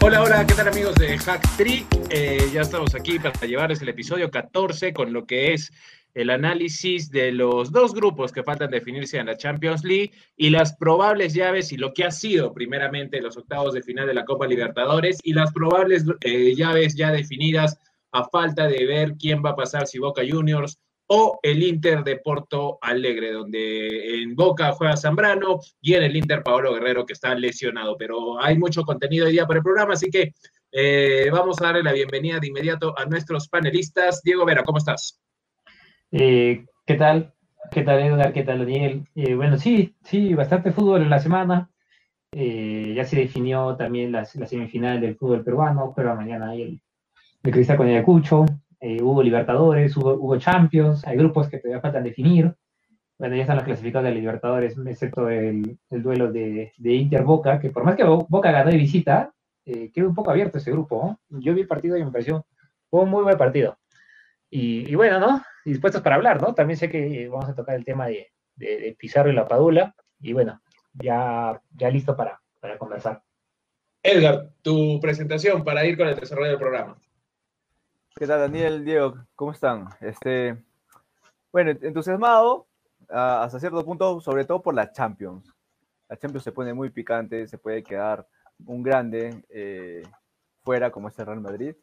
Hola, hola, ¿qué tal amigos de Hack Trick? Eh, ya estamos aquí para llevarles el episodio 14 con lo que es el análisis de los dos grupos que faltan definirse en la Champions League y las probables llaves y lo que ha sido primeramente los octavos de final de la Copa Libertadores y las probables eh, llaves ya definidas a falta de ver quién va a pasar, si Boca Juniors o el Inter de Porto Alegre, donde en Boca juega Zambrano y en el Inter Paolo Guerrero, que está lesionado. Pero hay mucho contenido hoy día para el programa, así que eh, vamos a darle la bienvenida de inmediato a nuestros panelistas. Diego Vera, ¿cómo estás? Eh, ¿Qué tal? ¿Qué tal, Edgar? ¿Qué tal, Daniel? Eh, bueno, sí, sí, bastante fútbol en la semana. ya se definió también la, semifinal del fútbol peruano, pero mañana hay el, el Cristal con Ayacucho. Eh, hubo Libertadores, hubo, Champions, hay grupos que todavía faltan definir. Bueno, ya están los clasificados de Libertadores, excepto el, duelo de, Inter-Boca, que por más que Boca ganó de visita, eh, quedó un poco abierto ese grupo. Yo vi el partido y me pareció un muy buen partido. Y, bueno, ¿no? Dispuestos para hablar, ¿no? También sé que vamos a tocar el tema de, Pizarro y la Padula. Y bueno, ya, ya listo para, para conversar. Edgar, tu presentación para ir con el desarrollo del programa. ¿Qué tal, Daniel, Diego? ¿Cómo están? Este, bueno, entusiasmado hasta cierto punto, sobre todo por la Champions. La Champions se pone muy picante, se puede quedar un grande eh, fuera como es el Real Madrid.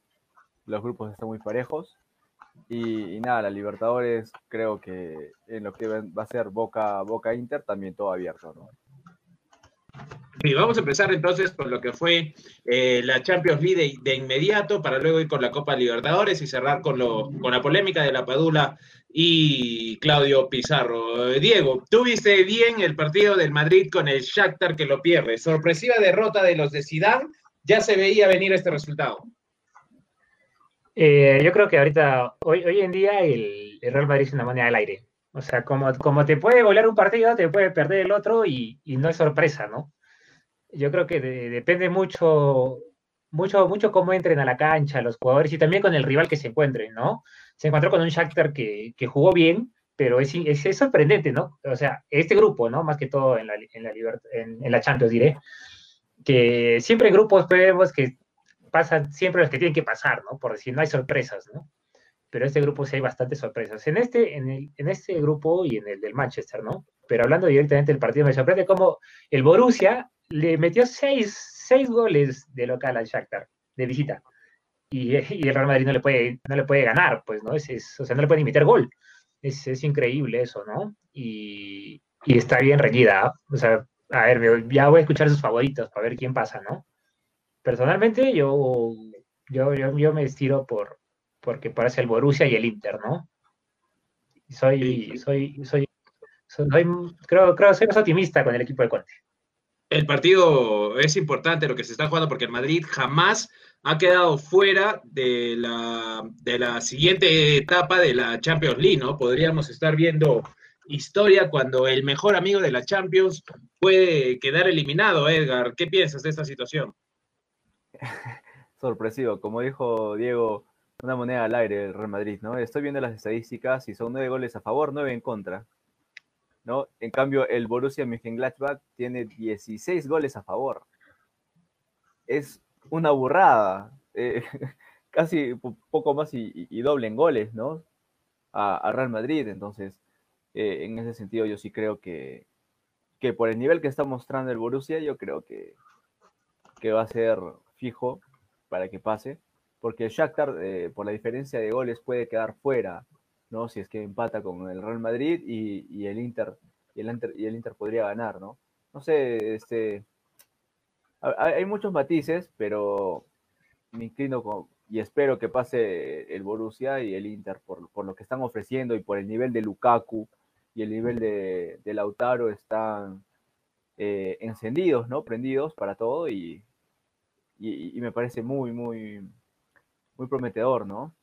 Los grupos están muy parejos. Y, nada, la Libertadores creo que en lo que va a ser Boca, Boca Inter también todo abierto, ¿no? Y vamos a empezar entonces con lo que fue eh, la Champions League de, inmediato para luego ir con la Copa Libertadores y cerrar con, lo, con la polémica de la Padula y Claudio Pizarro. Diego, ¿tú viste bien el partido del Madrid con el Shakhtar que lo pierde? Sorpresiva derrota de los de Zidane, ya se veía venir este resultado. Eh, yo creo que ahorita, hoy, hoy en día, el, Real Madrid es una moneda del aire. O sea, como, como te puede golear un partido, te puede perder el otro y, y no es sorpresa, ¿no? Yo creo que depende mucho, mucho, mucho cómo entren a la cancha los jugadores y también con el rival que se encuentren, ¿no? Se encontró con un Shakhtar que, que jugó bien, pero es, es, sorprendente, ¿no? O sea, este grupo, ¿no? Más que todo en la, en la, en, la Champions, diré, que siempre en grupos vemos que pasan siempre los que tienen que pasar, ¿no? Por decir, no hay sorpresas, ¿no? Pero en este grupo sí hay bastantes sorpresas. En este, en, el, en este grupo y en el del Manchester, ¿no? Pero hablando directamente del partido, me sorprende cómo el Borussia le metió seis, seis goles de local al Shakhtar, de visita. Y, y, el Real Madrid no le puede, no le puede ganar, pues, ¿no? Es, o sea, no le puede meter gol. Es, es increíble eso, ¿no? Y, y está bien reñida. ¿ah? O sea, a ver, ya voy a escuchar sus favoritos para ver quién pasa, ¿no? Personalmente, yo, yo, yo, me estiro por, porque parece el Borussia y el Inter, ¿no? Soy, soy, soy, soy, creo, creo, soy más optimista con el equipo de Conte el partido es importante lo que se está jugando porque el Madrid jamás ha quedado fuera de la, de la siguiente etapa de la Champions League, ¿no? Podríamos estar viendo historia cuando el mejor amigo de la Champions puede quedar eliminado, Edgar. ¿Qué piensas de esta situación? Sorpresivo, como dijo Diego, una moneda al aire el Real Madrid, ¿no? Estoy viendo las estadísticas y son nueve goles a favor, nueve en contra. ¿No? En cambio, el Borussia Mönchengladbach tiene 16 goles a favor. Es una burrada, eh, casi poco más y, doble en goles, ¿no? A, Real Madrid, entonces, eh, en ese sentido yo sí creo que, que por el nivel que está mostrando el Borussia, yo creo que, que va a ser fijo para que pase, porque Shakhtar, eh, por la diferencia de goles, puede quedar fuera ¿no? Si es que empata con el Real Madrid y, el Inter y el Inter podría ganar, ¿no? No sé, este hay muchos matices, pero me inclino y espero que pase el Borussia y el Inter por, lo que están ofreciendo y por el nivel de Lukaku y el nivel de, Lautaro están eh, encendidos, ¿no? Prendidos para todo y, y, y, me parece muy, muy, muy prometedor, ¿no?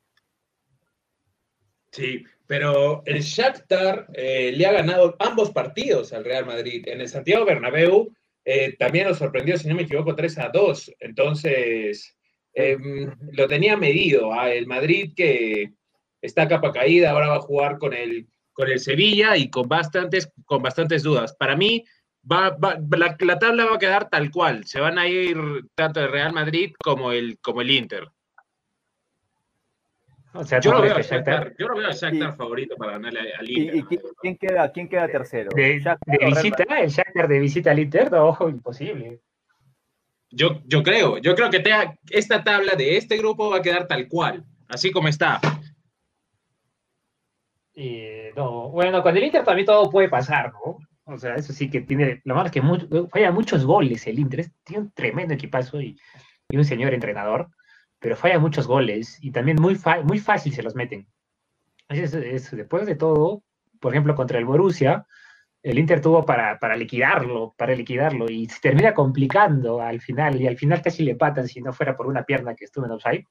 Sí, pero el Shakhtar eh, le ha ganado ambos partidos al Real Madrid. En el Santiago Bernabéu eh, también nos sorprendió, si no me equivoco, 3 a 2. Entonces, em, lo tenía medido. ¿ah? El Madrid que está capa caída, ahora va a jugar con el, con el Sevilla y con bastantes, con bastantes dudas. Para mí, va, la, la, tabla va a quedar tal cual. Se van a ir tanto el Real Madrid como el, como el Inter. O sea, yo, lo veo a Shakhtar, yo lo veo a Shakhtar favorito para ganarle al Inter. ¿Y, quién, queda, quién queda tercero? De, de visita, el Shakhtar de visita al Inter, ojo, imposible. Yo, yo creo, yo creo que esta tabla de este grupo va a quedar tal cual, así como está. no, bueno, con el Inter también todo puede pasar, ¿no? O sea, eso sí que tiene, lo malo es que falla muchos goles el Inter, tiene un tremendo equipazo y, y un señor entrenador pero falla muchos goles y también muy, muy fácil se los meten. Es, después de todo, por ejemplo, contra el Borussia, el Inter tuvo para, para, liquidarlo, para liquidarlo, y se termina complicando al final, y al final casi le patan si no fuera por una pierna que estuvo en offside.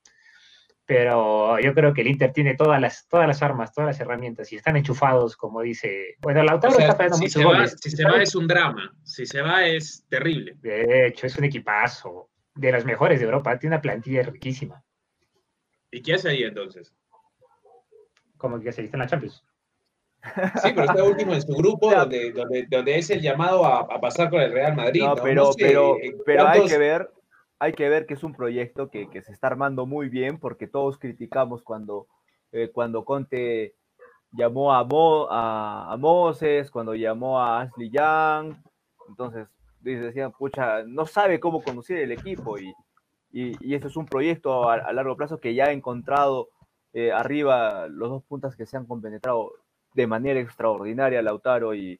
Pero yo creo que el Inter tiene todas las, todas las armas, todas las herramientas, y están enchufados, como dice. Bueno, Lautaro está fallando muchos goles. si se va es un drama, si se va es terrible. De hecho, es un equipazo de las mejores de Europa, tiene una plantilla riquísima. ¿Y qué hace ahí entonces? Como que se está en la Champions. Sí, pero está último en su grupo, donde, donde, es el llamado a, pasar con el Real Madrid. No, pero, pero, pero hay que ver, hay que ver que es un proyecto que, que se está armando muy bien, porque todos criticamos cuando, eh, cuando Conte llamó a, Mo, a, a Moses, cuando llamó a Ashley Young. Entonces, decían, pucha, no sabe cómo conducir el equipo y, y, eso es un proyecto a, largo plazo que ya ha encontrado eh, arriba los dos puntas que se han compenetrado de manera extraordinaria, Lautaro y,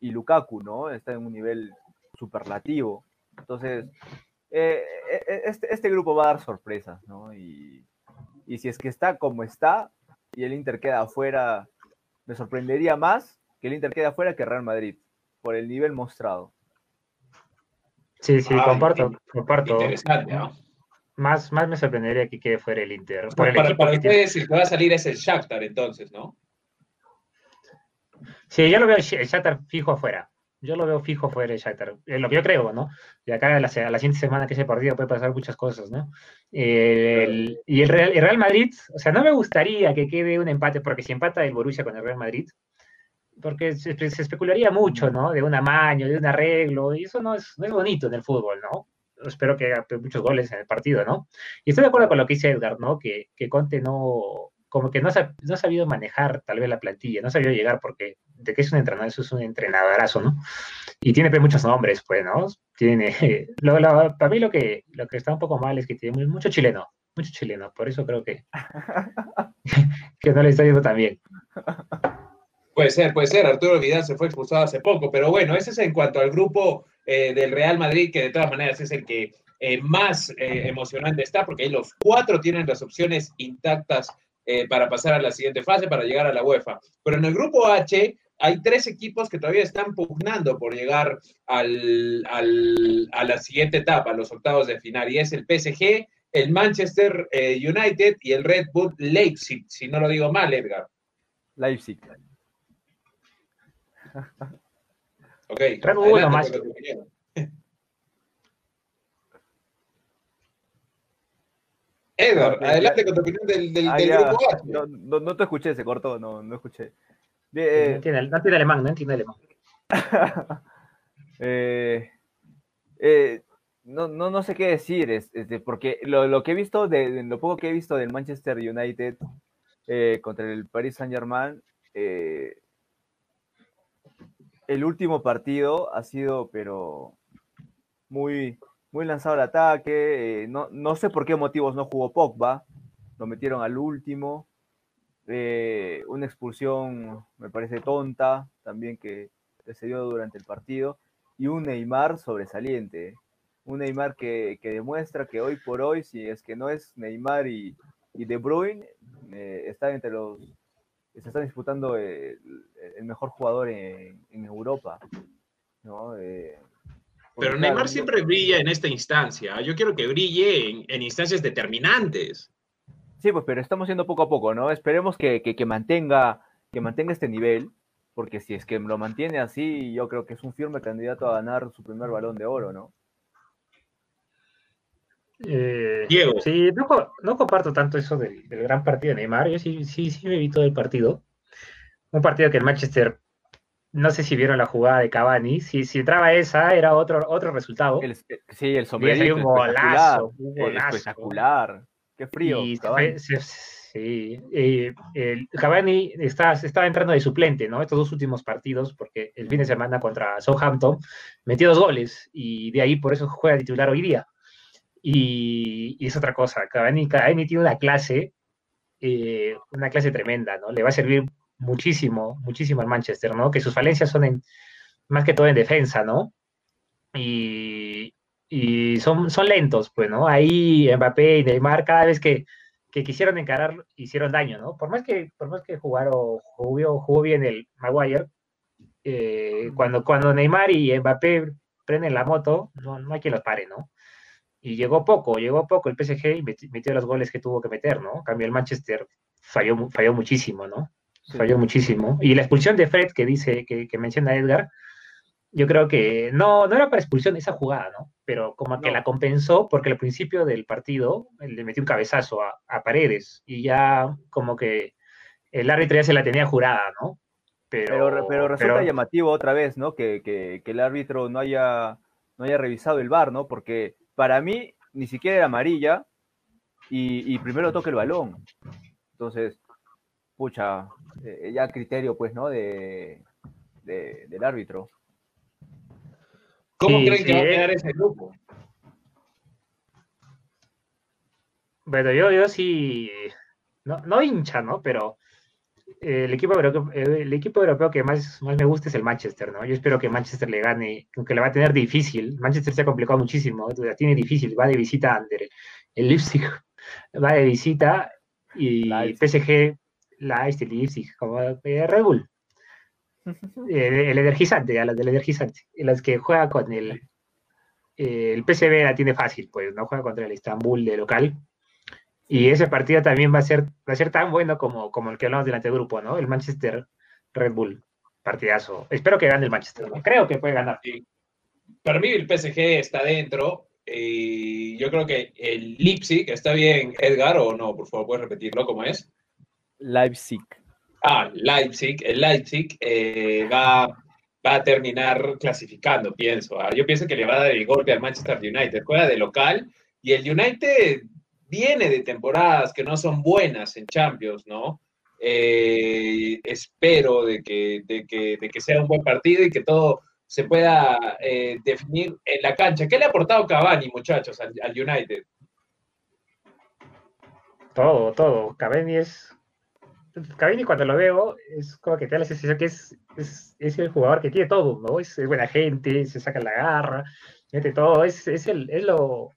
y Lukaku, ¿no? Está en un nivel superlativo. Entonces, eh, eh, este, este, grupo va a dar sorpresas, ¿no? Y, y si es que está como está y el Inter queda afuera, me sorprendería más que el Inter quede afuera que Real Madrid, por el nivel mostrado. Sí, sí, comparto, comparto. Interesante, ¿no? Más, más me sorprendería que quede fuera el Inter. Por el para, para ustedes el que va a salir es el Shakhtar entonces, ¿no? Sí, yo lo veo el Shakhtar fijo afuera. Yo lo veo fijo fuera el Shakhtar. Es lo que yo creo, ¿no? Y acá a la, siguiente semana que ese partido puede pasar muchas cosas, ¿no? y el Real, el Real Madrid, o sea, no me gustaría que quede un empate, porque si empata el Borussia con el Real Madrid, porque se, especularía mucho, ¿no? De un amaño, de un arreglo, y eso no es, no es bonito en el fútbol, ¿no? Espero que haga muchos goles en el partido, ¿no? Y estoy de acuerdo con lo que dice Edgar, ¿no? Que, que Conte no, como que no, no ha sabido manejar tal vez la plantilla, no ha sabido llegar porque de que es un entrenador, eso es un entrenadorazo, ¿no? Y tiene pues, muchos nombres, pues, ¿no? Tiene, lo, para mí lo que, lo que está un poco mal es que tiene mucho chileno, mucho chileno, por eso creo que, que no le está yendo tan bien. Puede ser, puede ser. Arturo Vidal se fue expulsado hace poco, pero bueno, ese es en cuanto al grupo eh, del Real Madrid, que de todas maneras es el que eh, más eh, emocionante está, porque ahí los cuatro tienen las opciones intactas para pasar a la siguiente fase, para llegar a la UEFA. Pero en el grupo H hay tres equipos que todavía están pugnando por llegar al, a la siguiente etapa, a los octavos de final, y es el PSG, el Manchester United y el Red Bull Leipzig, si no lo digo mal, Edgar. Leipzig. Ok. uno más. Edgar, adelante con tu opinión del, del, ah, grupo No, no, no, te escuché, se cortó, no, no escuché. no, entiende, no entiende alemán, no entiende alemán. eh, eh, no, no, no sé qué decir, este, porque lo, lo, que he visto, de, lo poco que he visto del Manchester United eh, contra el Paris Saint Germain, eh, el último partido ha sido, pero muy, muy lanzado al ataque. Eh, no, no, sé por qué motivos no jugó Pogba. Lo metieron al último. Eh, una expulsión, me parece tonta, también que, se dio durante el partido. Y un Neymar sobresaliente. Un Neymar que, demuestra que hoy por hoy, si es que no es Neymar y, De Bruyne, eh, está entre los se está disputando el, mejor jugador en, Europa. Eh, Pero Neymar siempre brilla en esta instancia. Yo quiero que brille en, instancias determinantes. Sí, pues, pero estamos yendo poco a poco, ¿no? Esperemos que, mantenga, que mantenga este nivel, porque si es que lo mantiene así, yo creo que es un firme candidato a ganar su primer balón de oro, ¿no? Eh, Diego. Sí, no, comparto tanto eso del, gran partido de Neymar. Yo sí, sí, sí me vi todo el partido. Un partido que el Manchester, no sé si vieron la jugada de Cavani. Si, si entraba esa, era otro, otro resultado. sí, el sombrero. Un golazo, un golazo. Espectacular. Qué frío. sí, el Cavani está, estaba entrando de suplente, ¿no? Estos dos últimos partidos, porque el fin de semana contra Southampton metió dos goles y de ahí por eso juega titular hoy día. Y, es otra cosa, Cavani, Cavani tiene una clase, eh, una clase tremenda, ¿no? Le va a servir muchísimo, muchísimo al Manchester, ¿no? Que sus falencias son en, más que todo en defensa, ¿no? Y, y son, son lentos, pues, ¿no? Ahí Mbappé y Neymar cada vez que, que quisieron encarar hicieron daño, ¿no? Por más que, por más que jugaron, jugó, jugó bien el Maguire, eh, cuando, cuando Neymar y Mbappé prenden la moto, no, no hay quien los pare, ¿no? Y llegó poco, llegó poco el PSG y metió los goles que tuvo que meter, ¿no? Cambio el Manchester falló, falló muchísimo, ¿no? Falló muchísimo. Y la expulsión de Fred que dice, que, menciona Edgar, yo creo que no, no era para expulsión esa jugada, ¿no? Pero como que la compensó porque al principio del partido le metió un cabezazo a, Paredes y ya como que el árbitro ya se la tenía jurada, ¿no? Pero, pero, resulta llamativo otra vez, ¿no? Que, que, que, el árbitro no haya, no haya revisado el VAR, ¿no? Porque para mí ni siquiera era amarilla y, primero toca el balón. Entonces, pucha, eh, ya criterio, pues, ¿no? De, del árbitro. ¿Cómo creen que va a quedar ese grupo? Bueno, yo, yo sí, no, no hincha, ¿no? Pero el, equipo europeo, el equipo europeo que más, más me gusta es el Manchester, ¿no? Yo espero que Manchester le gane, aunque le va a tener difícil. Manchester se ha complicado muchísimo, la tiene difícil, va de visita ante el Leipzig, va de visita y el PSG, la este Leipzig, como eh, Red Bull. El, energizante, a las del energizante, las que juega con el, el PSV la tiene fácil, pues no juega contra el Istanbul de local, y ese partido también va a ser, va a ser tan bueno como, como el que hablamos delante del grupo, ¿no? El Manchester Red Bull. Partidazo. Espero que gane el Manchester. Creo que puede ganar. Para mí el PSG está dentro. Y yo creo que el Leipzig, ¿está bien Edgar o no? Por favor, ¿puedes repetirlo cómo es? Leipzig. Ah, Leipzig. El Leipzig eh, va, va, a terminar clasificando, pienso. Ah, yo pienso que le va a dar el golpe al Manchester United. Juega de local y el United viene de temporadas que no son buenas en Champions, ¿no? Eh, espero de que, de, que, de que, sea un buen partido y que todo se pueda eh, definir en la cancha. ¿Qué le ha aportado Cavani, muchachos, al, United? Todo, todo. Cavani es. Cavani, cuando lo veo, es como que te da la sensación que es, es, es el jugador que tiene todo, ¿no? Es, buena gente, se saca la garra, mete todo. Es, es, el, es lo,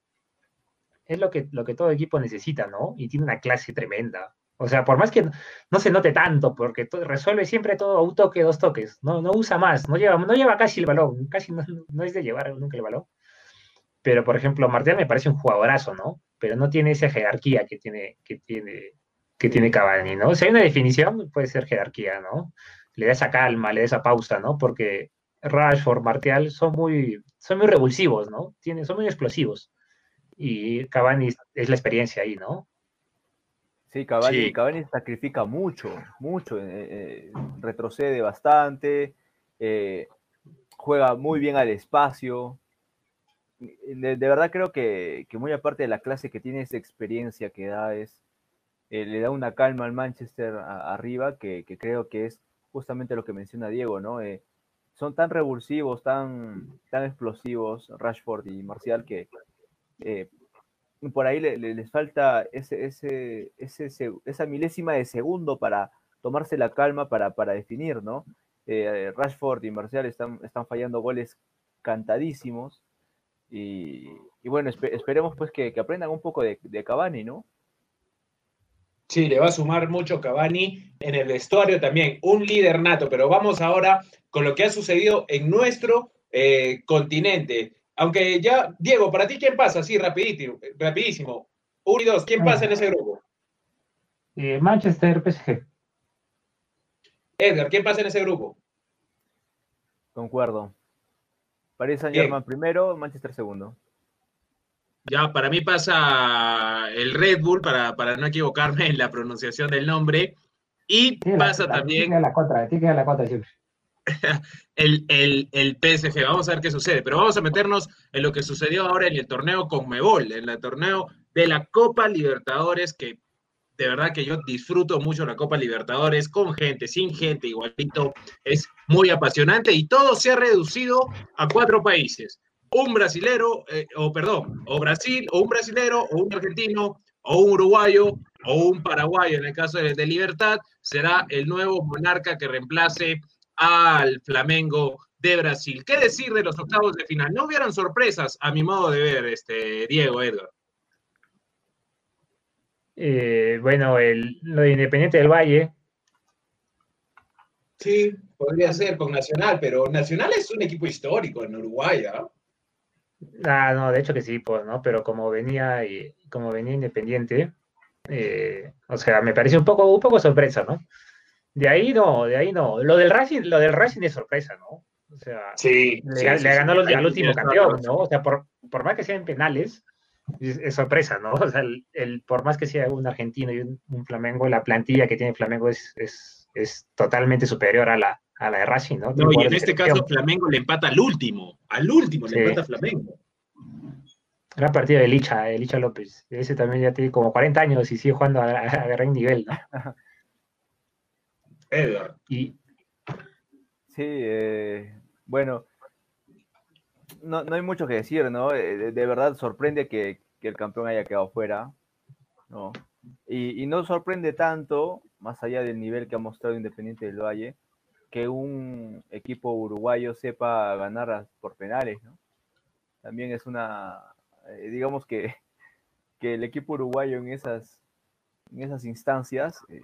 es lo que, lo que todo equipo necesita, ¿no? Y tiene una clase tremenda. O sea, por más que no se note tanto, porque resuelve siempre todo a un toque, dos toques, no, no usa más, no lleva, no lleva casi el balón, casi no, es de llevar nunca el balón. Pero, por ejemplo, Martial me parece un jugadorazo, ¿no? Pero no tiene esa jerarquía que tiene, que tiene, que tiene Cavani, ¿no? Si hay una definición, puede ser jerarquía, ¿no? Le da esa calma, le da esa pausa, ¿no? Porque Rashford, Martial son muy, son muy revulsivos, ¿no? Tienen, son muy explosivos y Cavani es la experiencia ahí, ¿no? Sí, Cavani, Cavani sacrifica mucho, mucho, eh, eh, retrocede bastante, eh, juega muy bien al espacio. De, verdad creo que, muy aparte de la clase que tiene esa experiencia que da, es, le da una calma al Manchester arriba que, creo que es justamente lo que menciona Diego, ¿no? son tan revulsivos, tan, tan explosivos Rashford y Marcial que, eh, por ahí les falta esa milésima de segundo para tomarse la calma para, definir, ¿no? Eh, Rashford y Marcial están, fallando goles cantadísimos y, bueno, esperemos pues que, aprendan un poco de, de Cavani, ¿no? Sí, le va a sumar mucho Cavani en el vestuario también, un líder nato, pero vamos ahora con lo que ha sucedido en nuestro eh, continente. Aunque ya, Diego, para ti, ¿quién pasa? Sí, rapidísimo. rapidísimo. Uno y dos, ¿quién pasa en ese grupo? Eh, Manchester, PSG. Edgar, ¿quién pasa en ese grupo? Concuerdo. Paris Saint Germain primero, Manchester segundo. Ya, para mí pasa el Red Bull, para, para no equivocarme en la pronunciación del nombre. Y pasa también. la contra, tiene la contra siempre. el, el, el, PSG. Vamos a ver qué sucede, pero vamos a meternos en lo que sucedió ahora en el torneo con Mebol, en el torneo de la Copa Libertadores, que de verdad que yo disfruto mucho la Copa Libertadores, con gente, sin gente, igualito, es muy apasionante y todo se ha reducido a cuatro países. Un brasilero, eh, o perdón, o Brasil, o un brasilero, o un argentino, o un uruguayo, o un paraguayo, en el caso de, de Libertad, será el nuevo monarca que reemplace al Flamengo de Brasil. ¿Qué decir de los octavos de final? No hubieran sorpresas, a mi modo de ver, este, Diego, Edgar. Eh, bueno, el, lo de Independiente del Valle. Sí, podría ser con Nacional, pero Nacional es un equipo histórico en Uruguay, ¿ah? Ah, no, de hecho que sí, pues, ¿no? Pero como venía, y, como venía Independiente, eh, o sea, me parece un poco, un poco sorpresa, ¿no? De ahí no, de ahí no. Lo del Racing, lo del Racing es sorpresa, ¿no? O sea, sí, le, ganó al último campeón, ¿no? O sea, por, por más que sean penales, es, sorpresa, ¿no? O sea, el, por más que sea un argentino y un, Flamengo, la plantilla que tiene Flamengo es, es, es totalmente superior a la, a la de Racing, ¿no? No, y en este caso Flamengo le empata al último, al último le empata Flamengo. Gran partido de Licha, de Licha López. Ese también ya tiene como 40 años y sigue jugando a, a, gran nivel, ¿no? Edgar. Y... Sí, eh, bueno, no, no, hay mucho que decir, ¿no? Eh, de, verdad sorprende que, que, el campeón haya quedado fuera, ¿no? Y, y, no sorprende tanto, más allá del nivel que ha mostrado Independiente del Valle, que un equipo uruguayo sepa ganar por penales, ¿no? También es una, eh, digamos que, que el equipo uruguayo en esas, en esas instancias eh,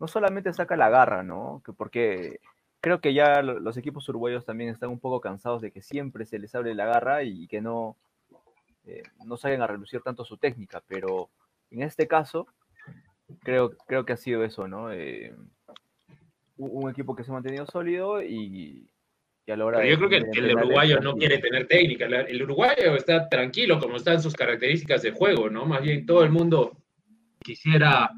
no solamente saca la garra, ¿no? Que porque creo que ya los equipos uruguayos también están un poco cansados de que siempre se les abre la garra y que no, eh, no salgan a relucir tanto su técnica, pero en este caso creo, creo que ha sido eso, ¿no? Eh, un equipo que se ha mantenido sólido y, y a la hora Pero yo creo que el, uruguayo no quiere tener técnica. El uruguayo está tranquilo como están sus características de juego, ¿no? Más bien todo el mundo quisiera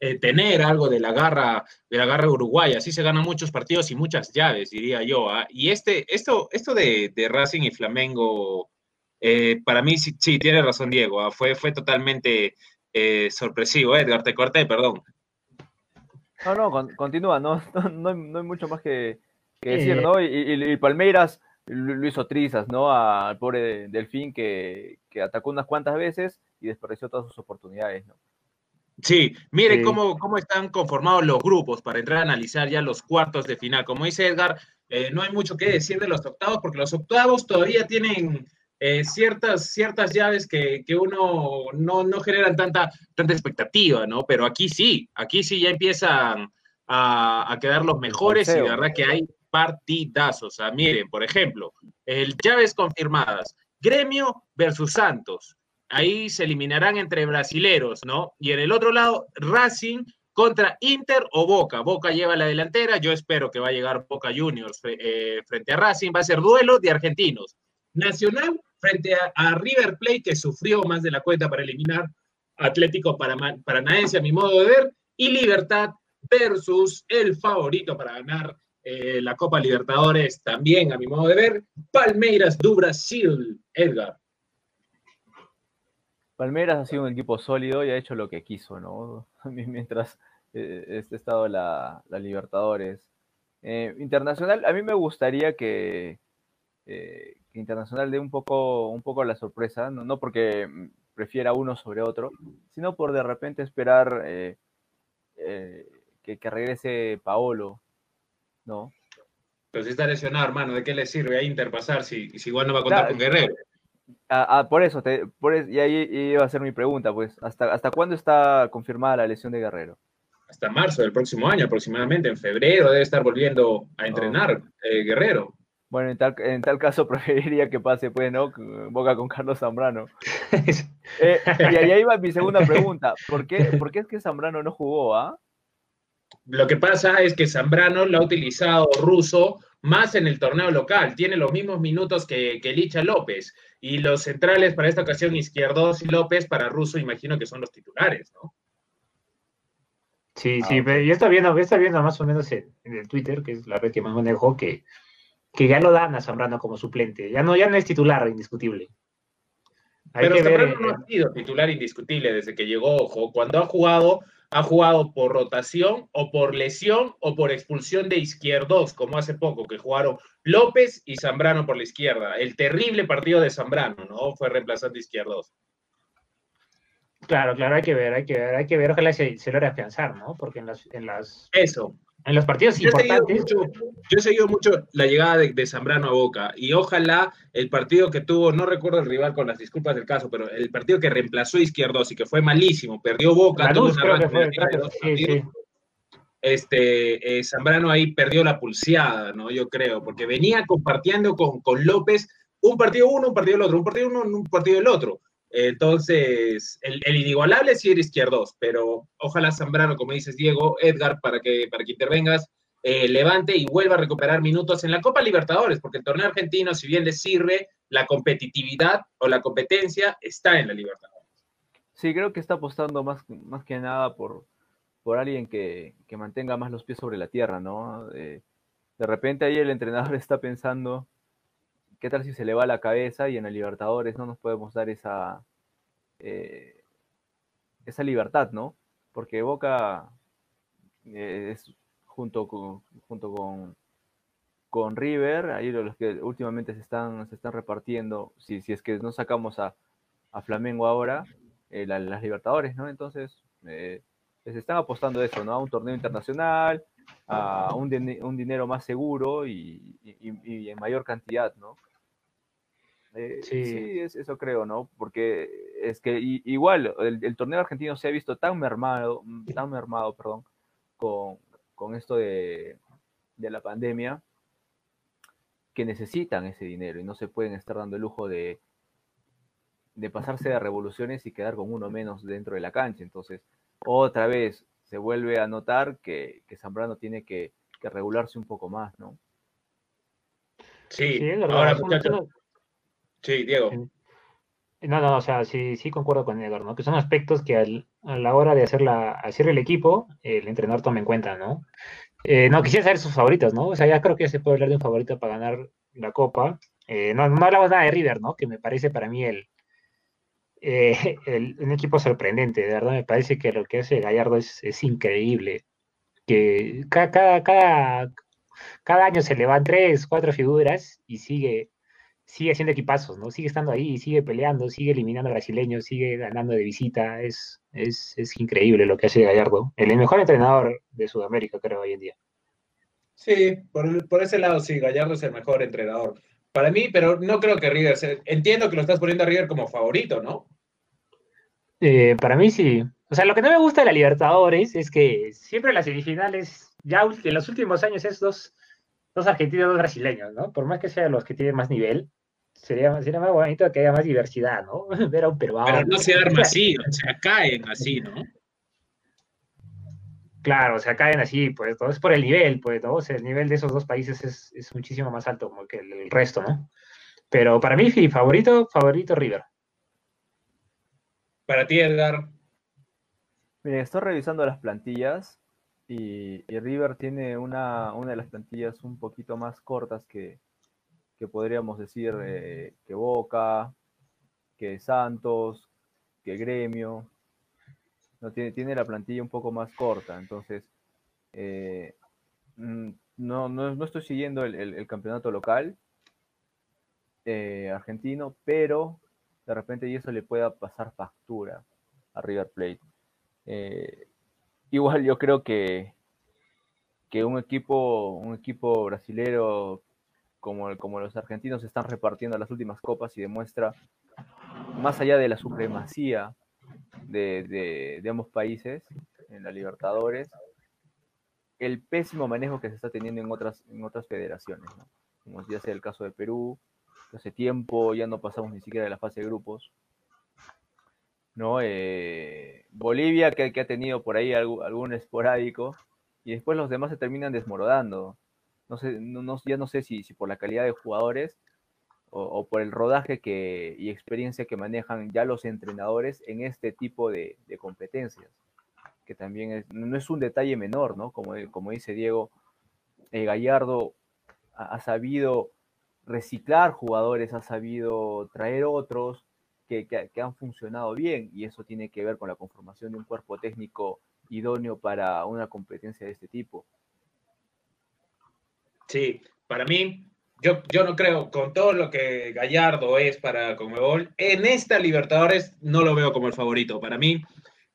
eh, tener algo de la garra, de la garra uruguaya. Así se ganan muchos partidos y muchas llaves, diría yo. ¿ah? Y este, esto, esto de, de Racing y Flamengo, eh, para mí sí, sí, tiene razón Diego, ¿ah? fue, fue totalmente eh, sorpresivo. Edgar, te corté, perdón. No, no, continúa, no, no, no, hay mucho más que, decir, ¿no? Y, y, Palmeiras lo hizo trizas, ¿no? Al pobre Delfín que, que atacó unas cuantas veces y desperdició todas sus oportunidades, ¿no? Sí, mire Cómo, cómo están conformados los grupos para entrar a analizar ya los cuartos de final. Como dice Edgar, eh, no hay mucho que decir de los octavos, porque los octavos todavía tienen eh, ciertas, ciertas llaves que, que uno no, no, generan tanta, tanta expectativa, ¿no? Pero aquí sí, aquí sí ya empiezan a, a quedar los mejores y de verdad que hay partidazos. O sea, miren, por ejemplo, el llaves confirmadas, Gremio versus Santos ahí se eliminarán entre brasileros, ¿no? Y en el otro lado, Racing contra Inter o Boca. Boca lleva la delantera, yo espero que va a llegar Boca Juniors eh, frente a Racing, va a ser duelo de argentinos. Nacional frente a, River Plate, que sufrió más de la cuenta para eliminar Atlético Paranaense, a mi modo de ver, y Libertad versus el favorito para ganar eh, la Copa Libertadores, también a mi modo de ver, Palmeiras do Brasil, Edgar. Palmeiras ha sido un equipo sólido y ha hecho lo que quiso, ¿no? Mientras eh, este estado la, la Libertadores. Eh, internacional, a mí me gustaría que, eh, que, Internacional dé un poco, un poco la sorpresa, no, no, porque prefiera uno sobre otro, sino por de repente esperar que, que, regrese Paolo, ¿no? Pero si está lesionado, hermano, ¿de qué le sirve a Inter pasar si, si igual no va a contar con Guerrero? Ah, ah, por eso, te, por y ahí iba a ser mi pregunta, pues, ¿hasta, ¿hasta cuándo está confirmada la lesión de Guerrero? Hasta marzo del próximo año aproximadamente, en febrero debe estar volviendo a entrenar eh, Guerrero. Bueno, en tal, en tal caso preferiría que pase, pues, ¿no? Boca con Carlos Zambrano. Eh, y ahí iba mi segunda pregunta, ¿por qué, ¿por qué es que Zambrano no jugó, ah? Lo que pasa es que Zambrano lo ha utilizado ruso más en el torneo local. Tiene los mismos minutos que, que Licha López. Y los centrales para esta ocasión, Izquierdos y López, para Russo, imagino que son los titulares, ¿no? Sí, sí, pero yo estaba viendo, está viendo más o menos en, el Twitter, que es la red que más manejo, que, que ya lo dan a Zambrano como suplente. Ya no, ya no es titular indiscutible. pero Zambrano no ha sido titular indiscutible desde que llegó, ojo. Cuando ha jugado, ha jugado por rotación o por lesión o por expulsión de izquierdos, como hace poco, que jugaron López y Zambrano por la izquierda. El terrible partido de Zambrano, ¿no? Fue reemplazante izquierdos. Claro, claro, hay que ver, hay que ver, hay que ver, ojalá se, se logre afianzar, ¿no? Porque en las, en las, Eso. En los partidos yo importantes. He mucho, yo he seguido mucho la llegada de, Zambrano a Boca y ojalá el partido que tuvo, no recuerdo el rival con las disculpas del caso, pero el partido que reemplazó a Izquierdos y que fue malísimo, perdió Boca, tuvo Este, eh, Zambrano ahí perdió la pulseada, ¿no? Yo creo, porque venía compartiendo con, con López un partido uno, un partido el otro, un partido uno, un partido el otro. Entonces, el, inigualable sí era izquierdos, pero ojalá Zambrano, como dices Diego, Edgar, para que, para que intervengas, eh, levante y vuelva a recuperar minutos en la Copa Libertadores, porque el torneo argentino, si bien le sirve, la competitividad o la competencia está en la Libertadores. Sí, creo que está apostando más, más que nada por, por alguien que, mantenga más los pies sobre la tierra, ¿no? de repente ahí el entrenador está pensando ¿Qué tal si se le va la cabeza y en el Libertadores no nos podemos dar esa, eh, esa libertad, ¿no? Porque Boca eh, es junto con, junto con, con River, ahí los que últimamente se están, se están repartiendo, si, si es que no sacamos a, Flamengo ahora, eh, las Libertadores, ¿no? Entonces, se están apostando eso, ¿no? A un torneo internacional, a un, un dinero más seguro y, y, en mayor cantidad, ¿no? Eh, sí, eso creo, ¿no? Porque es que igual el, torneo argentino se ha visto tan mermado, mm, tan mermado, perdón, con, esto de, la pandemia, que necesitan ese dinero y no se pueden estar dando el lujo de, de pasarse de revoluciones y quedar con uno menos dentro de la cancha. Entonces, otra vez se vuelve a notar que, que Zambrano tiene que, regularse un poco más, ¿no? Sí, ahora muchachos, Sí, Diego. No, no, o sea, sí, sí concuerdo con Edgar, ¿no? Que son aspectos que a la hora de hacer, la, hacer el equipo, el entrenador toma en cuenta, ¿no? Eh, no, quisiera saber sus favoritos, ¿no? O sea, ya creo que se puede hablar de un favorito para ganar la Copa. Eh, no, no hablamos nada de River, ¿no? Que me parece para mí el, eh, un equipo sorprendente, de verdad me parece que lo que hace Gallardo es, es increíble. Que cada, cada, cada, cada año se le van tres, cuatro figuras y sigue sigue haciendo equipazos, ¿no? Sigue estando ahí, sigue peleando, sigue eliminando a brasileños, sigue ganando de visita. Es, es, es increíble lo que hace Gallardo. El mejor entrenador de Sudamérica, creo, hoy en día. Sí, por, por ese lado sí, Gallardo es el mejor entrenador. Para mí, pero no creo que River, entiendo que lo estás poniendo a River como favorito, ¿no? Eh, para mí sí. O sea, lo que no me gusta de la Libertadores es que siempre las semifinales, ya en los últimos años es dos, dos argentinos, dos brasileños, ¿no? Por más que sean los que tienen más nivel, sería, sería más bonito que haya más diversidad, ¿no? Ver a un peruano. Pero no se arma así, o sea, caen así, ¿no? Claro, o sea, caen así, pues todo es por el nivel, pues, ¿no? O sea, el nivel de esos dos países es, es muchísimo más alto como que el, resto, ¿no? Pero para mí, favorito, favorito River. Para ti, Edgar. Mira, estoy revisando las plantillas y, River tiene una, una, de las plantillas un poquito más cortas que, que podríamos decir eh, que Boca, que Santos, que Gremio. No, tiene, tiene la plantilla un poco más corta, entonces eh, mm, no, no, estoy siguiendo el, campeonato local eh, argentino, pero de repente y eso le pueda pasar factura a River Plate. Igual yo creo que, que un equipo, un equipo brasilero como, como los argentinos están repartiendo las últimas copas y demuestra, más allá de la supremacía de, ambos países en la Libertadores, el pésimo manejo que se está teniendo en otras, en otras federaciones, como ya sea el caso de Perú, hace tiempo ya no pasamos ni siquiera de la fase de grupos. ¿No? Eh, Bolivia, que, ha tenido por ahí algún, esporádico, y después los demás se terminan desmoronando. No sé, ya no sé si, por la calidad de jugadores o, por el rodaje que, y experiencia que manejan ya los entrenadores en este tipo de, competencias, que también no es un detalle menor, ¿no? Como, como dice Diego, eh, Gallardo ha, sabido reciclar jugadores, ha sabido traer otros que, han funcionado bien y eso tiene que ver con la conformación de un cuerpo técnico idóneo para una competencia de este tipo. Sí, para mí yo, yo no creo, con todo lo que Gallardo es para Conmebol, en esta Libertadores no lo veo como el favorito. Para mí,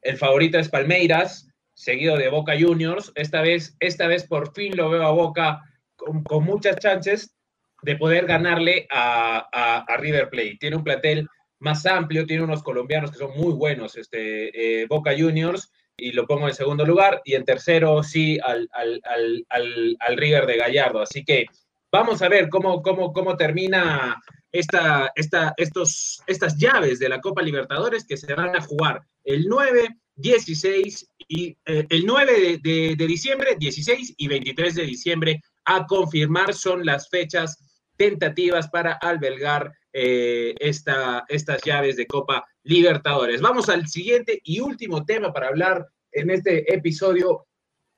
el favorito es Palmeiras, seguido de Boca Juniors. Esta vez, esta vez por fin lo veo a Boca con, muchas chances de poder ganarle a, a, River Plate. Tiene un plantel más amplio, tiene unos colombianos que son muy buenos, este, eh, Boca Juniors, y lo pongo en segundo lugar, y en tercero sí al, al, al, al River de Gallardo. Así que Vamos a ver cómo, cómo, cómo termina esta, esta, estos, estas llaves de la Copa Libertadores que se van a jugar el 9, 16 y eh, el 9 de, diciembre, 16 y 23 de diciembre a confirmar son las fechas tentativas para albergar eh, esta, estas llaves de Copa Libertadores. Vamos al siguiente y último tema para hablar en este episodio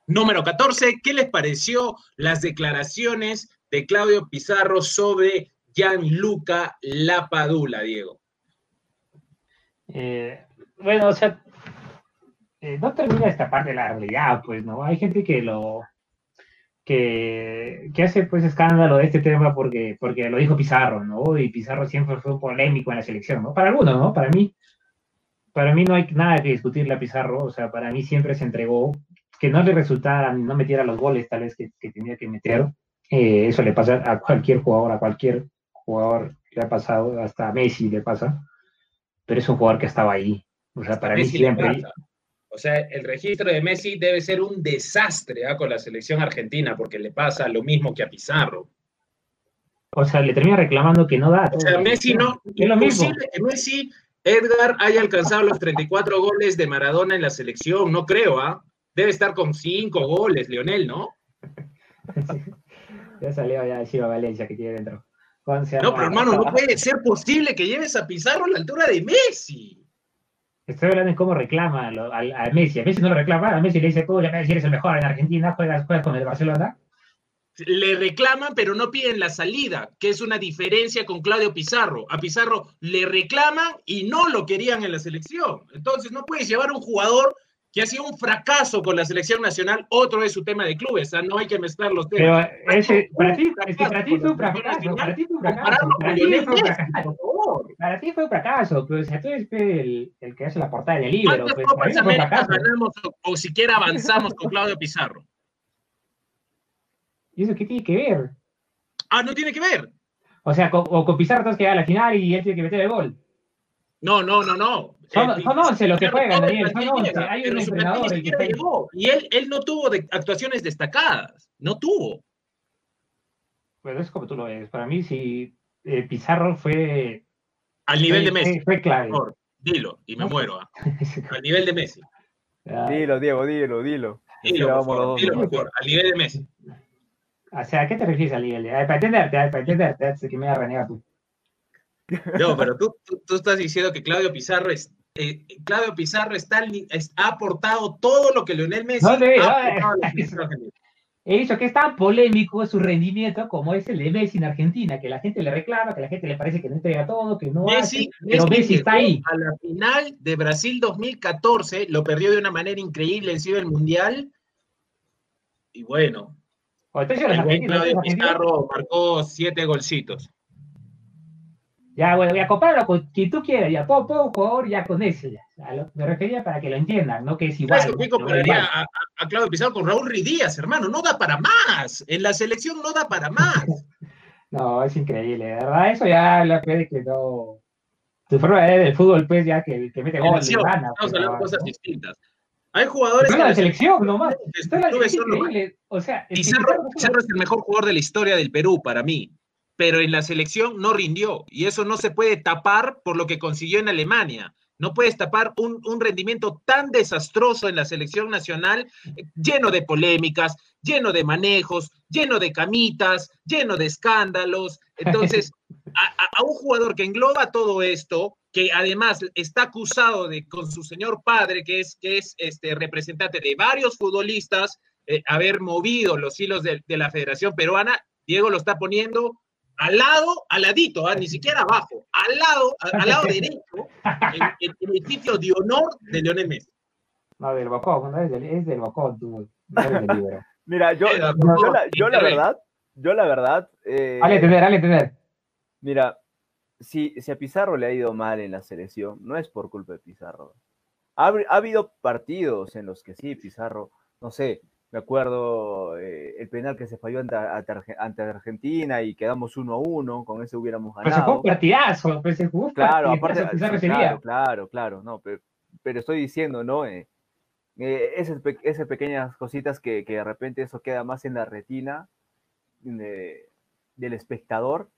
número 14. ¿Qué les pareció las declaraciones de Claudio Pizarro sobre Gianluca Lapadula, Diego? Eh, bueno, o sea, eh, no termina esta parte de la realidad, pues, ¿no? Hay gente que lo que, que, hace pues escándalo de este tema porque, porque lo dijo Pizarro, ¿no? Y Pizarro siempre fue polémico en la selección, ¿no? Para algunos, ¿no? Para mí, para mí no hay nada que discutirle a Pizarro, o sea, para mí siempre se entregó, que no le resultara, no metiera los goles tal vez que, que tenía que meter, eh, eso le pasa a cualquier jugador, a cualquier jugador le ha pasado, hasta a Messi le pasa, pero es un jugador que estaba ahí. O sea, para mí siempre. O sea, el registro de Messi debe ser un desastre ¿ah? con la selección argentina, porque le pasa lo mismo que a Pizarro. O sea, le termina reclamando que no da. O sea, Messi no. Es lo mismo. que Messi, Edgar, haya alcanzado los 34 goles de Maradona en la selección. No creo, ¿ah? Debe estar con 5 goles, Lionel, ¿no? Ya salió ya de Valencia que tiene dentro. No, pero hermano, no puede ser posible que lleves a Pizarro a la altura de Messi. Estoy hablando de cómo reclama a, Messi. A Messi no lo reclama, a Messi le dice, tú ya Messi eres el mejor en Argentina, juegas, juegas con el Barcelona. Le reclaman, pero no piden la salida, que es una diferencia con Claudio Pizarro. A Pizarro le reclaman y no lo querían en la selección. Entonces no puedes llevar a un jugador que ha sido un fracaso con la selección nacional, otro es su tema de clubes, no hay que mezclar los temas. Pero ese, para ti, para fue un fracaso, para ti fue un fracaso, para ti fue un fracaso. Para ti fue un fracaso, o sea, tú eres el, el que hace la portada del libro. Pues, Copas ganamos o, o siquiera avanzamos con Claudio Pizarro? ¿Y eso qué tiene que ver? Ah, no tiene que ver. O sea, con, o con Pizarro tienes que a la final y él tiene que meter el gol. No, no, no, no. Son, 11 los que juegan, Daniel, son 11. Hay un entrenador que está Y él, él no tuvo de actuaciones destacadas, no tuvo. Bueno, es como tú lo ves. Para mí, si eh, Pizarro fue. Al nivel de Messi. Fue, clave. dilo, y me muero. ¿ah? Al nivel de Messi. Dilo, Diego, dilo, dilo. Dilo, por dilo mejor, al nivel de Messi. O sea, ¿a qué te refieres al nivel de? Para entenderte, para entenderte, que me voy a renegar tú. No, pero tú, tú, estás diciendo que Claudio Pizarro es, eh, Claudio Pizarro está, ha aportado todo lo que Leonel Messi no, ha He dicho que es tan polémico su rendimiento como es el de Messi en Argentina, que la gente le reclama, que la gente le parece que no entrega todo, que no Messi, hace, pero Messi, está ahí. A la final de Brasil 2014 lo perdió de una manera increíble encima del Mundial. Y bueno, Claudio Pizarro marcó siete golcitos. Ya, bueno, voy a compararlo con quien tú quieras, ya, puedo jugador ya con ese, ya. me refería para que lo entiendan, no que es igual. Claro, compararía a, a, Claudio Pizarro con Raúl Ridíaz, hermano, no da para más, en la selección no da para más. no, es increíble, ¿verdad? Eso ya la de que no... Tu forma de ver el fútbol, pues, ya que, que mete gol, gana. Estamos hablando de cosas distintas. Hay jugadores. Pero la selección, nomás. O sea, Pizarro, Pizarro es el mejor jugador de la historia del Perú para mí pero en la selección no rindió y eso no se puede tapar por lo que consiguió en Alemania. no puedes tapar un, un, rendimiento tan desastroso en la selección nacional, lleno de polémicas, lleno de manejos, lleno de camitas, lleno de escándalos. Entonces, a, a, un jugador que engloba todo esto, que además está acusado de con su señor padre, que es, que es este representante de varios futbolistas, eh, haber movido los hilos de, de, la Federación Peruana, Diego lo está poniendo al lado, al ladito, ¿eh? ni siquiera abajo, al lado, al, al lado derecho, en, en, en, el sitio de honor de Leonel Messi. No, del Bocón, no es del, es del Bocón, tú. No es del Mira, yo, yo, yo, la, yo la verdad, yo la verdad. Eh, dale entender, dale entender. Mira, si, si a Pizarro le ha ido mal en la selección, no es por culpa de Pizarro. Ha, ha habido partidos en los que sí, Pizarro, no sé, me acuerdo eh, el penal que se falló ante, ante, Argentina y quedamos uno a uno, con ese hubiéramos ganado. Pues se jugó partidazo, pues se jugó Claro, aparte, claro, claro, claro, no, pero, pero estoy diciendo, ¿no? Eh, eh, esas, esas, pequeñas cositas que, que, de repente eso queda más en la retina de, del espectador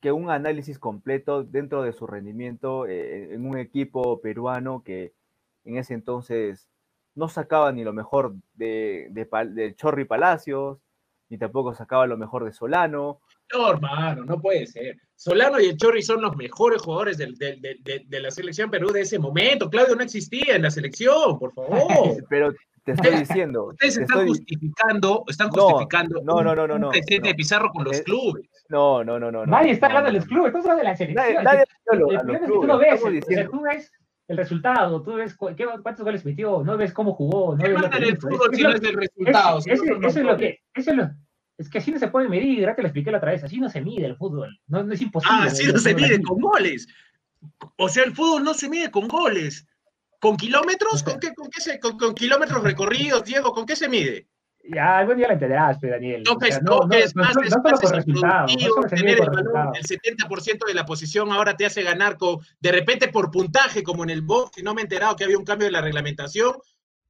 que un análisis completo dentro de su rendimiento eh, en un equipo peruano que en ese entonces no sacaba ni lo mejor de, de, de Chorri Palacios, ni tampoco sacaba lo mejor de Solano. No, hermano, no puede ser. Solano y el Chorri son los mejores jugadores del, del, del, de, la selección Perú de ese momento. Claudio no existía en la selección, por favor. Pero te estoy diciendo. Ustedes te están estoy... justificando, están justificando no, no, no, no, un no, presidente no. de Pizarro con los Eh, clubes. No, no, no, no. Nadie está hablando no, de los clubes, estamos hablando de la selección. Nadie, nadie el, lo, el a es que tú no ves, Estamos o sea, diciendo, tú ves el resultado, tú ves cu- qué- cuántos goles metió, no ves cómo jugó, no ¿Qué ves lo que el fútbol Es- si no es el resultado? es- Si ese- no son eso es lo que, eso es lo, es que así no se puede medir, ya te lo expliqué la otra vez, así no se mide el fútbol, no, no es imposible. Ah, sí medir no se mide así. con goles. O sea, el fútbol no se mide con goles. ¿Con kilómetros? ¿Con qué, con qué se, con, con kilómetros recorridos, Diego? ¿Con qué se mide? Ya, algún día lo entenderás, pero Daniel. o Toques, sea, no, toques, no, no tener el balón, el 70% de la posición ahora te hace ganar con, de repente por puntaje, como en el box, no me he enterado que había un cambio de la reglamentación.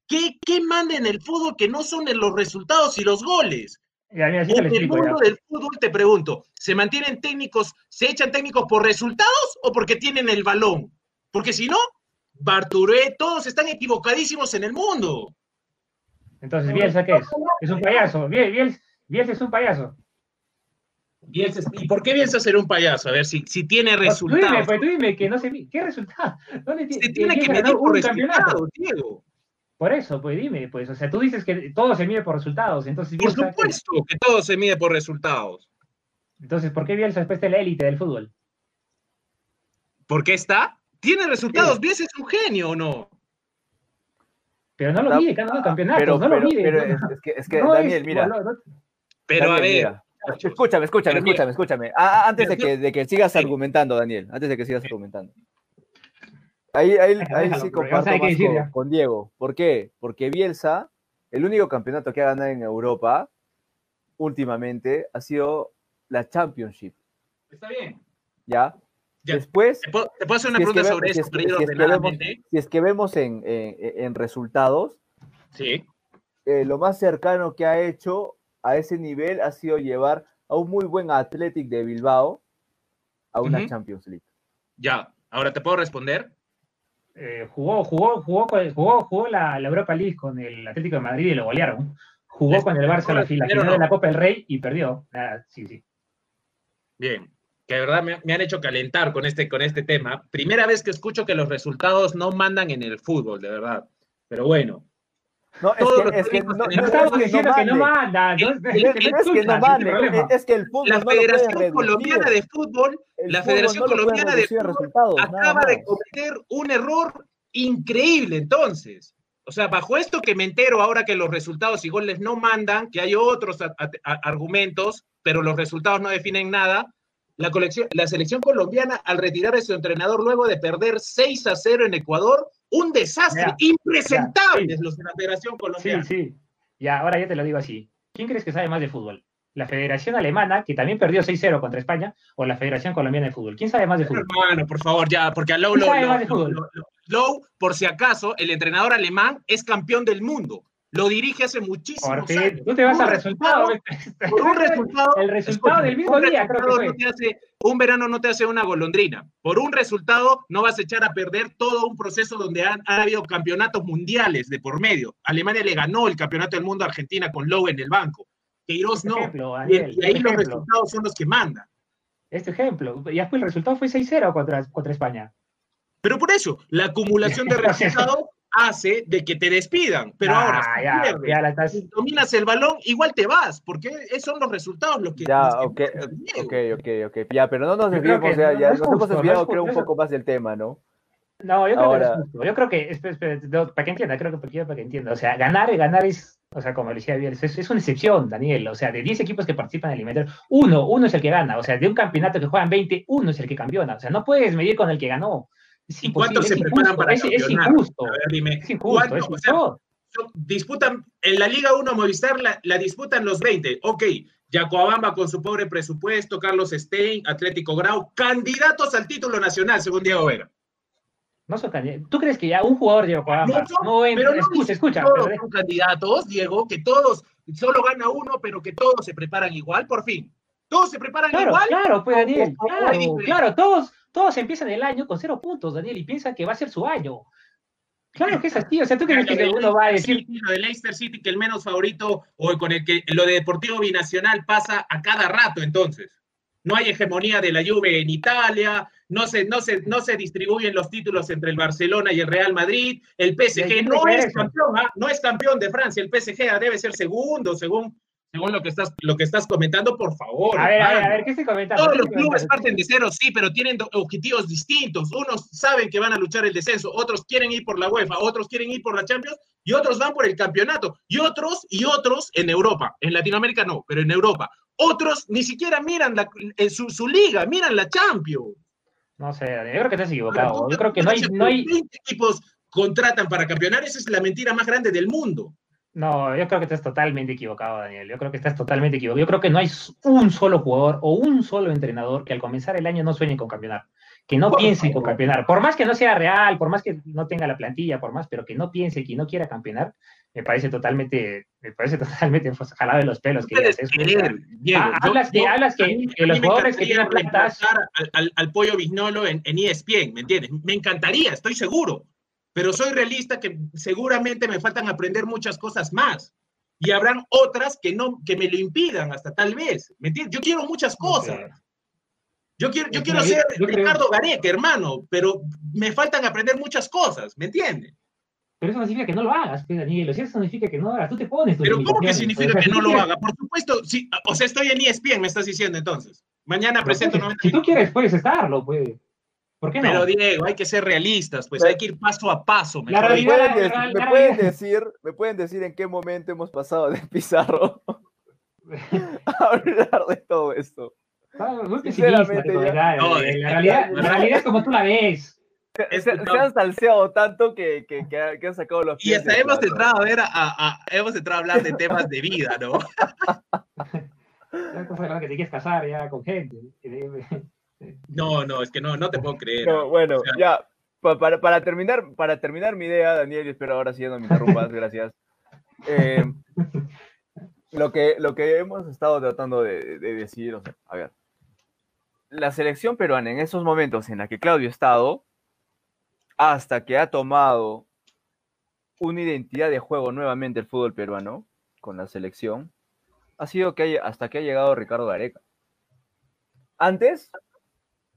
¿Qué, qué manda en el fútbol que no son los resultados y los goles? Ya, mira, En el explico ya. mundo del fútbol te pregunto, ¿se mantienen técnicos, se echan técnicos por resultados o porque tienen el balón? Porque si no, Barturé, todos están equivocadísimos en el mundo. Entonces, Bielsa, ¿qué es? Es un payaso. Biel- Bielsa, Bielsa es un payaso. Bielsa- ¿Y por qué Bielsa ser un payaso? A ver, si, si tiene Tú dime, resultados. pues tú dime que no mi- ¿Qué resultado? ¿Dónde ti- Se tiene que medir por un campeonato? resultados, Diego. Por eso, pues dime, pues, o sea, tú dices que todo se mide por resultados, entonces Por Bielsa, ¿qué? supuesto que todo se mide por resultados. entonces, ¿por qué Bielsa después de la élite del fútbol? ¿Por qué está? Tiene resultados. Sí. Bielsa es un genio o no? Pero no lo mide, ganando campeonatos, Pero, no lo pero, mide. pero no- es, que, es que no Daniel, es- mira. Pero a Daniel, ver, mira. Escúchame, escúchame, escúchame, escúchame. Ah, antes de que, de que sigas Sí. argumentando, Daniel, antes de que sigas argumentando. Ahí, ahí, ahí sí comparto más decir con, ya. con Diego. ¿Por qué? Porque Bielsa, el único campeonato que ha ganado en Europa últimamente ha sido la Championship, está bien. ¿ya? Ya. Después, ¿Te puedo, te puedo hacer una si es que pregunta sobre si eso es para ir si es que vemos- si es que vemos en, en- en resultados, Sí. eh, lo más cercano que ha hecho a ese nivel ha sido llevar a un muy buen Athletic de Bilbao a una. Champions League. Ya. Ahora te puedo responder. eh, jugó, jugó, jugó, con- jugó, jugó la, la Europa League con el Atlético de Madrid y lo golearon. Jugó Les- con el Barça la, la final no. de la Copa del Rey y perdió. Ah, sí, sí. Bien. Que de verdad me, me han hecho calentar con este, con este tema. Primera vez que escucho que los resultados no mandan en el fútbol, de verdad. Pero bueno. No, es que, es no, no- no estamos que diciendo que no manda. No, es que no es que el fútbol La lo Federación. Colombiana de Fútbol, El la Federación Colombiana de Fútbol acaba de cometer un error increíble entonces. O sea, bajo esto que me entero ahora que los resultados y goles no mandan, que hay otros a- a- a- argumentos, pero los resultados no definen nada, la, colección, la selección colombiana al retirar a su entrenador luego de perder 6 a 0 en Ecuador, un desastre, Ya, impresentables ya, sí. los de la Federación Sí, Colombiana. sí. Ya, ahora ya te lo digo así. ¿Quién crees que sabe más de fútbol? ¿La Federación Alemana, que también perdió 6-0 contra España, o la Federación Colombiana de Fútbol? ¿Quién sabe más de fútbol? Hermano, por favor, ya, porque a Low. Low, Low, Low, por si acaso, el entrenador alemán es campeón del mundo. Lo dirige hace muchísimos Por fin, años. tú te vas Un al resultado. Por un resultado, El resultado del mismo un día, creo que fue. no te hace- un verano no te hace una golondrina. Por un resultado no vas a echar a perder todo un proceso donde han, ha habido campeonatos mundiales de por medio. Alemania le ganó el campeonato del mundo a Argentina con Lowe en el banco. Queiroz Este no. ejemplo, Y, Daniel, y ahí los ejemplo, resultados son los que mandan. este ejemplo. Y después el resultado fue 6-0 contra, contra España. Pero por eso, la acumulación de resultados hace de que te despidan. Pero Ah, ahora, si ya, pierdes, ya la estás- si dominas el balón, igual te vas, porque esos son los resultados los que. Ya, los que ok, importan, Diego. ok, ok, ok. Ya, pero no nos desviemos, que ya, no- ya no nos hemos justo, no desviado es creo un poco más del tema, ¿no? No, yo creo Ahora- que no es justo. Yo creo que, espera, espera, no, para que entienda, creo que para, para que entienda. O sea, ganar, ganar es, o sea, como le decía bien, es, es una excepción, Daniel. O sea, de 10 equipos que participan en el eliminatorio, uno, uno es el que gana. O sea, de un campeonato que juegan 20, uno es el que campeona. O sea, no puedes medir con el que ganó. Es ¿Y cuántos se preparan injusto, para es, es injusto. A ver, dime. Es injusto, disputan en la Liga 1 Movistar la, la disputan los 20. Ok, Yacoabamba con su pobre presupuesto, Carlos Stein, Atlético Grau, candidatos al título nacional, según Diego Vera. No son candidatos. ¿Tú crees que ya un jugador de Yokohama No no entra? pero no escucha, escucha. Todos pero- son candidatos, Diego, que todos, solo gana uno, pero que todos se preparan igual, por fin. Todos se preparan Claro, igual. claro, pues Daniel, claro, claro, todos, todos empiezan el año con cero puntos, Daniel, y piensan que va a ser su año. Claro que es así, o sea, ¿tú crees que de uno va a decir, City, lo de Leicester City, que el menos favorito, o con el que lo de Deportivo Binacional pasa a cada rato, entonces. No hay hegemonía de la Juve en Italia, no se, no se, no se distribuyen los títulos entre el Barcelona y el Real Madrid, el PSG no es campeón, ¿ah? no es campeón de Francia, el PSG debe ser segundo, según, según lo, que estás, lo que estás comentando, por favor. a ver, a ver, a ver, ¿qué estoy comentando? Todos ¿Qué los clubes parten de cero, sí, pero tienen objetivos distintos. Unos saben que van a luchar el descenso, otros quieren ir por la UEFA, otros quieren ir por la Champions y otros van por el campeonato. Y otros, y otros en Europa. En Latinoamérica no, pero en Europa. Otros ni siquiera miran la- eh, su, su liga, miran la Champions. No sé, yo creo que estás equivocado, yo creo que no hay, no hay, 20 equipos contratan para campeonar, esa es la mentira más grande del mundo. No, yo creo que estás totalmente equivocado, Daniel, yo creo que estás totalmente equivocado, yo creo que no hay un solo jugador o un solo entrenador que al comenzar el año no sueñe con campeonar, que no piense con campeonar, por más que no sea real, por más que no tenga la plantilla, por más, pero que no piense que no quiera campeonar, me parece totalmente, me parece totalmente pues, jalado de los pelos que digas eso. Ah, hablas que- hablas que- mí- que los jugadores que tienen plantas- Al, al- al pollo Vignolo en, en ESPN, ¿me entiendes? Me encantaría, estoy seguro. Pero soy realista que seguramente me faltan aprender muchas cosas más. Y habrán otras que no, que me lo impidan hasta tal vez. ¿Me entiendes? Yo quiero muchas cosas. Yo quiero, yo quiero ser yo Ricardo Gareca, hermano, pero me faltan aprender muchas cosas, ¿me entiendes? Pero eso no significa que no lo hagas, pues, Daniel. O sea, eso significa que no lo hagas. Tú te pones Pero ¿cómo que significa que no lo haga? Por supuesto, sí, o sea, estoy en ESPN, me estás diciendo entonces. Mañana presento pues, 90 Si tú quieres, puedes estarlo, pues. ¿Por qué no? Pero Diego, hay que ser realistas, pues Pero- hay que ir paso a paso. La ¿Me pueden, la- la me decir, ¿Me pueden decir en qué momento hemos pasado de Pizarro a hablar de todo esto? Muy Sinceramente, ya- verdad, No, es la, que- realidad, no, la realidad es como tú la ves. Se, Es se- que se no. han salseado tanto que, que, que, ha- que han sacado los Y pies hasta del hemos entrado a ver, a, a- hemos entrado a hablar de temas de vida, ¿no? Ya cosa que te quieres casar ya con gente. No, no, es que no, no te puedo creer. No, bueno, O sea, ya, pa- para, para, terminar, para terminar mi idea, Daniel, y espero ahora sí ya no me interrumpas, gracias. Eh, lo, que, lo que hemos estado tratando de, de decir, o sea, a ver, la selección peruana en esos momentos en la que Claudio ha estado, hasta que ha tomado una identidad de juego nuevamente el fútbol peruano con la selección, ha sido que hay- hasta que ha llegado Ricardo Gareca. Antes,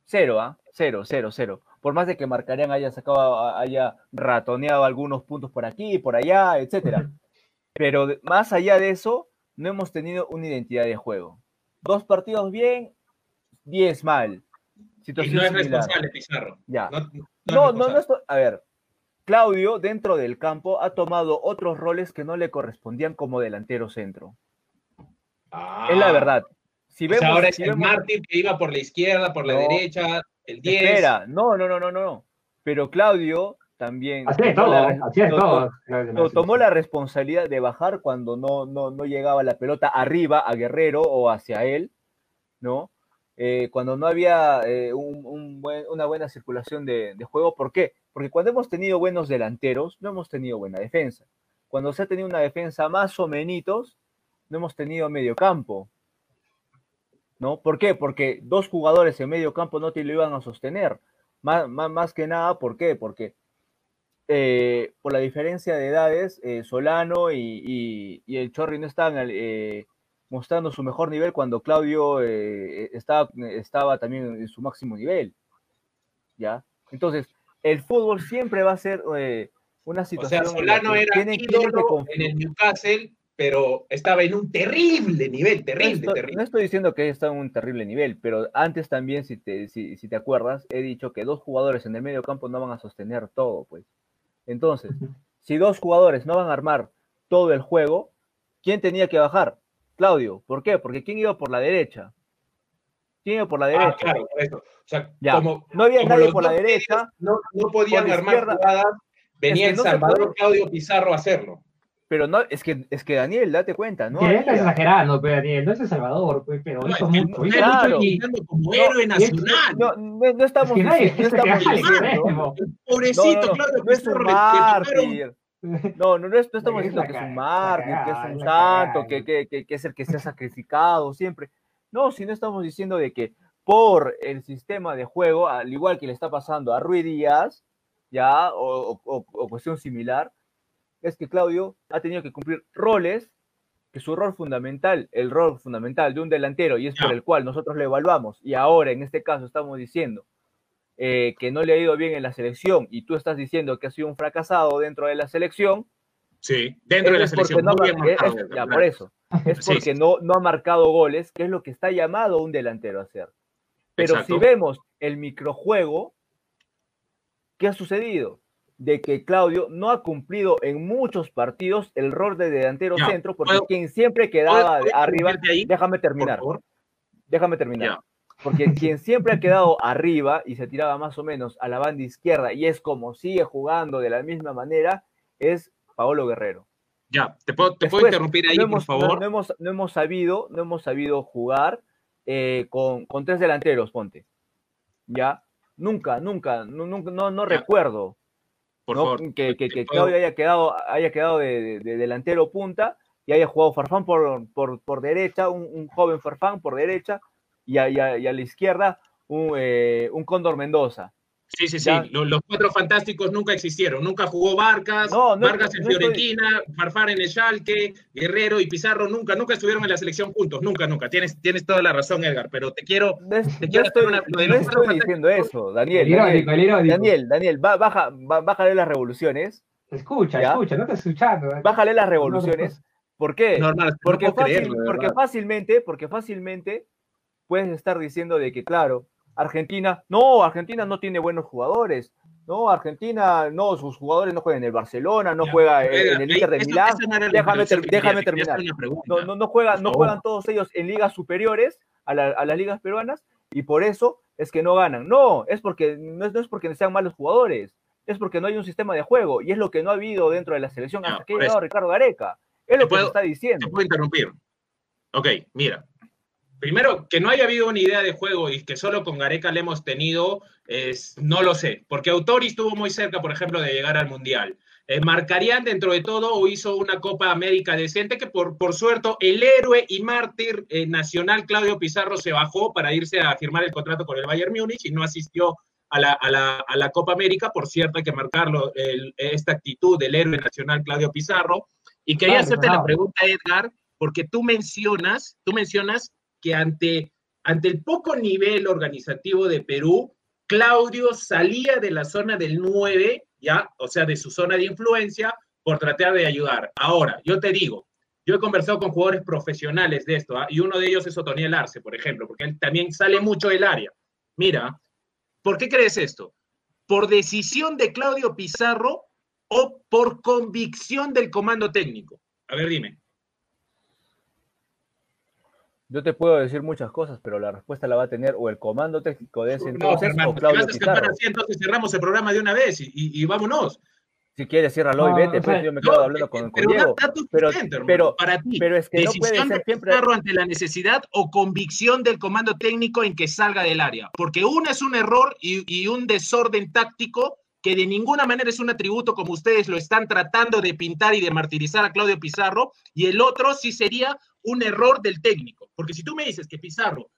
cero, ¿ah? Cero, cero, cero. Por más de que Marcarían haya sacado, haya ratoneado algunos puntos por aquí, por allá, etcétera. Pero más allá de eso, no hemos tenido una identidad de juego. Dos partidos bien, diez mal. Y Situación no es similar. responsable, Pizarro. Ya. No, no, No, es no, no. A ver, Claudio, dentro del campo, ha tomado otros roles que no le correspondían como delantero centro. Ah, Es la verdad. Si o sea, vemos, ahora es si el vemos- mártir que iba por la izquierda, por la No. derecha, el 10. Espera, no, no, no, no, no, no. Pero Claudio también Así tomó todo, la- ¿eh? así to- todo. to- tomó la responsabilidad de bajar cuando no, no, no llegaba la pelota arriba a Guerrero o hacia él, ¿no? Eh, cuando no había eh, un- un buen- una buena circulación de, de juego. ¿Por qué? Porque cuando hemos tenido buenos delanteros, no hemos tenido buena defensa. cuando se ha tenido una defensa más o menos, no hemos tenido medio campo. ¿No? ¿Por qué? Porque dos jugadores en medio campo no te lo iban a sostener. Más, más, que nada, ¿por qué? Porque eh, por la diferencia de edades, eh, Solano y, el Chorri no estaban eh, mostrando su mejor nivel cuando Claudio estaba, estaba también en su máximo nivel. ¿Ya? Entonces, el fútbol siempre va a ser una situación. O sea, Solano era tiene, en el Newcastle pero estaba en un terrible nivel, terrible, no estoy, terrible. No estoy diciendo que está en un terrible nivel, pero antes también, si te, si, te acuerdas, he dicho que dos jugadores en el medio campo no van a sostener todo, pues. Entonces, si dos jugadores no van a armar todo el juego, ¿quién tenía que bajar? Claudio. ¿Por qué? Porque ¿quién iba por la derecha? ¿Quién iba por la ah, derecha? claro, por eso. O sea, como, no había nadie por la derecha. No, no podían armar jugadas. Venía el Salvador Claudio Pizarro a hacerlo. Pero no, es que, es que Daniel, date cuenta, ¿no? Que estás exagerando, pero Daniel, no es El Salvador, pues, pero no, hizo mucho. claro. como héroe nacional. No, no, no estamos, es que no estamos diciendo. Pobrecito, claro, no es un mártir. No, no, no, estamos diciendo que es un mártir, que es un santo, que, que, que, que es el que se ha sacrificado siempre. No, sino estamos diciendo de que por el sistema de juego, al igual que le está pasando a Ruiz Díaz, ya, o, o, o cuestión similar, es que Claudio ha tenido que cumplir roles que su rol fundamental, el rol fundamental de un delantero, y es por el cual nosotros le evaluamos, y ahora en este caso estamos diciendo eh, que no le ha ido bien en la selección, y tú estás diciendo que ha sido un fracasado dentro de la selección. Sí, dentro de la selección. No, ya, por eso. Es porque no, no ha marcado goles, que es lo que está llamado un delantero a hacer. Pero si vemos el microjuego, ¿qué ha sucedido? De que Claudio no ha cumplido en muchos partidos el rol de delantero centro, porque quien siempre quedaba arriba, déjame terminar, déjame terminar, porque quien siempre ha quedado arriba y se tiraba más o menos a la banda izquierda y es como sigue jugando de la misma manera, es Paolo Guerrero. Ya, te puedo, interrumpir ahí, por favor. No, hemos, no, hemos, sabido, no hemos sabido jugar eh, con, tres delanteros, ponte. Ya, nunca, nunca, no, no, no recuerdo que, que, Claudio haya quedado, haya quedado de, delantero punta y haya jugado Farfán por, por, por derecha, un, joven Farfán por derecha, y a, y a, la izquierda un, eh, un Cóndor Mendoza. Sí, sí, sí. Los, cuatro fantásticos nunca existieron. Nunca jugó Vargas, Vargas en Fiorentina, Farfán en el Schalke, Guerrero y Pizarro nunca, nunca estuvieron en la selección juntos. Nunca, nunca. Tienes, tienes toda la razón, Edgar. Pero te quiero. te quiero estoy, una, no estoy diciendo eso, Daniel. Daniel, Daniel, Daniel, baja, bájale las revoluciones. Escucha, escucha, no te escuchando. ¿eh? Bájale las revoluciones. ¿Por qué? porque, porque fácilmente, porque fácilmente puedes estar diciendo de que, claro, Argentina, no, Argentina no tiene buenos jugadores. No, Argentina, no, sus jugadores no juegan en el Barcelona, no juega en, el Inter de Milán. Déjame, déjame terminar. No, no, juegan, no juegan todos ellos en ligas superiores a, las ligas peruanas y por eso es que no ganan. No, es porque no es, porque sean malos jugadores, es porque no hay un sistema de juego y es lo que no ha habido dentro de la selección hasta que ha llegado Ricardo Gareca. Es lo que se está diciendo. Te puedo interrumpir. Ok, mira, primero, que no haya habido una idea de juego y que solo con Gareca le hemos tenido, es, no lo sé, porque Autori estuvo muy cerca, por ejemplo, de llegar al Mundial. Eh, marcarían dentro de todo o hizo una Copa América decente que por, por suerte el héroe y mártir eh, nacional Claudio Pizarro se bajó para irse a firmar el contrato con el Bayern Múnich y no asistió a la, a la, a la Copa América. Por cierto, hay que marcarlo, esta actitud del héroe nacional Claudio Pizarro. Y quería hacerte la pregunta, Edgar, porque tú mencionas, tú mencionas ante, ante el poco nivel organizativo de Perú, Claudio salía de la zona del 9, ya, o sea, de su zona de influencia, por tratar de ayudar. Ahora, yo te digo, yo he conversado con jugadores profesionales de esto, ¿ah? y uno de ellos es Otoniel Arce, por ejemplo, porque él también sale mucho del área. Mira, ¿por qué crees esto? ¿Por decisión de Claudio Pizarro o por convicción del comando técnico? A ver, dime. Yo te puedo decir muchas cosas, pero la respuesta la va a tener o el comando técnico de ese entonces o Claudio Pizarro. entonces cerramos el programa de una vez y, vámonos. Si quieres, ciérralo y vete, pues yo me quedo hablando con, pero Diego. pero, pero, para ti, pero es que no puede ser siempre... ante la necesidad o convicción del comando técnico en que salga del área. Porque uno es un error y, y un desorden táctico que de ninguna manera es un atributo como ustedes lo están tratando de pintar y de martirizar a Claudio Pizarro, y el otro sí sería un error del técnico. Porque si tú me dices que Pizarro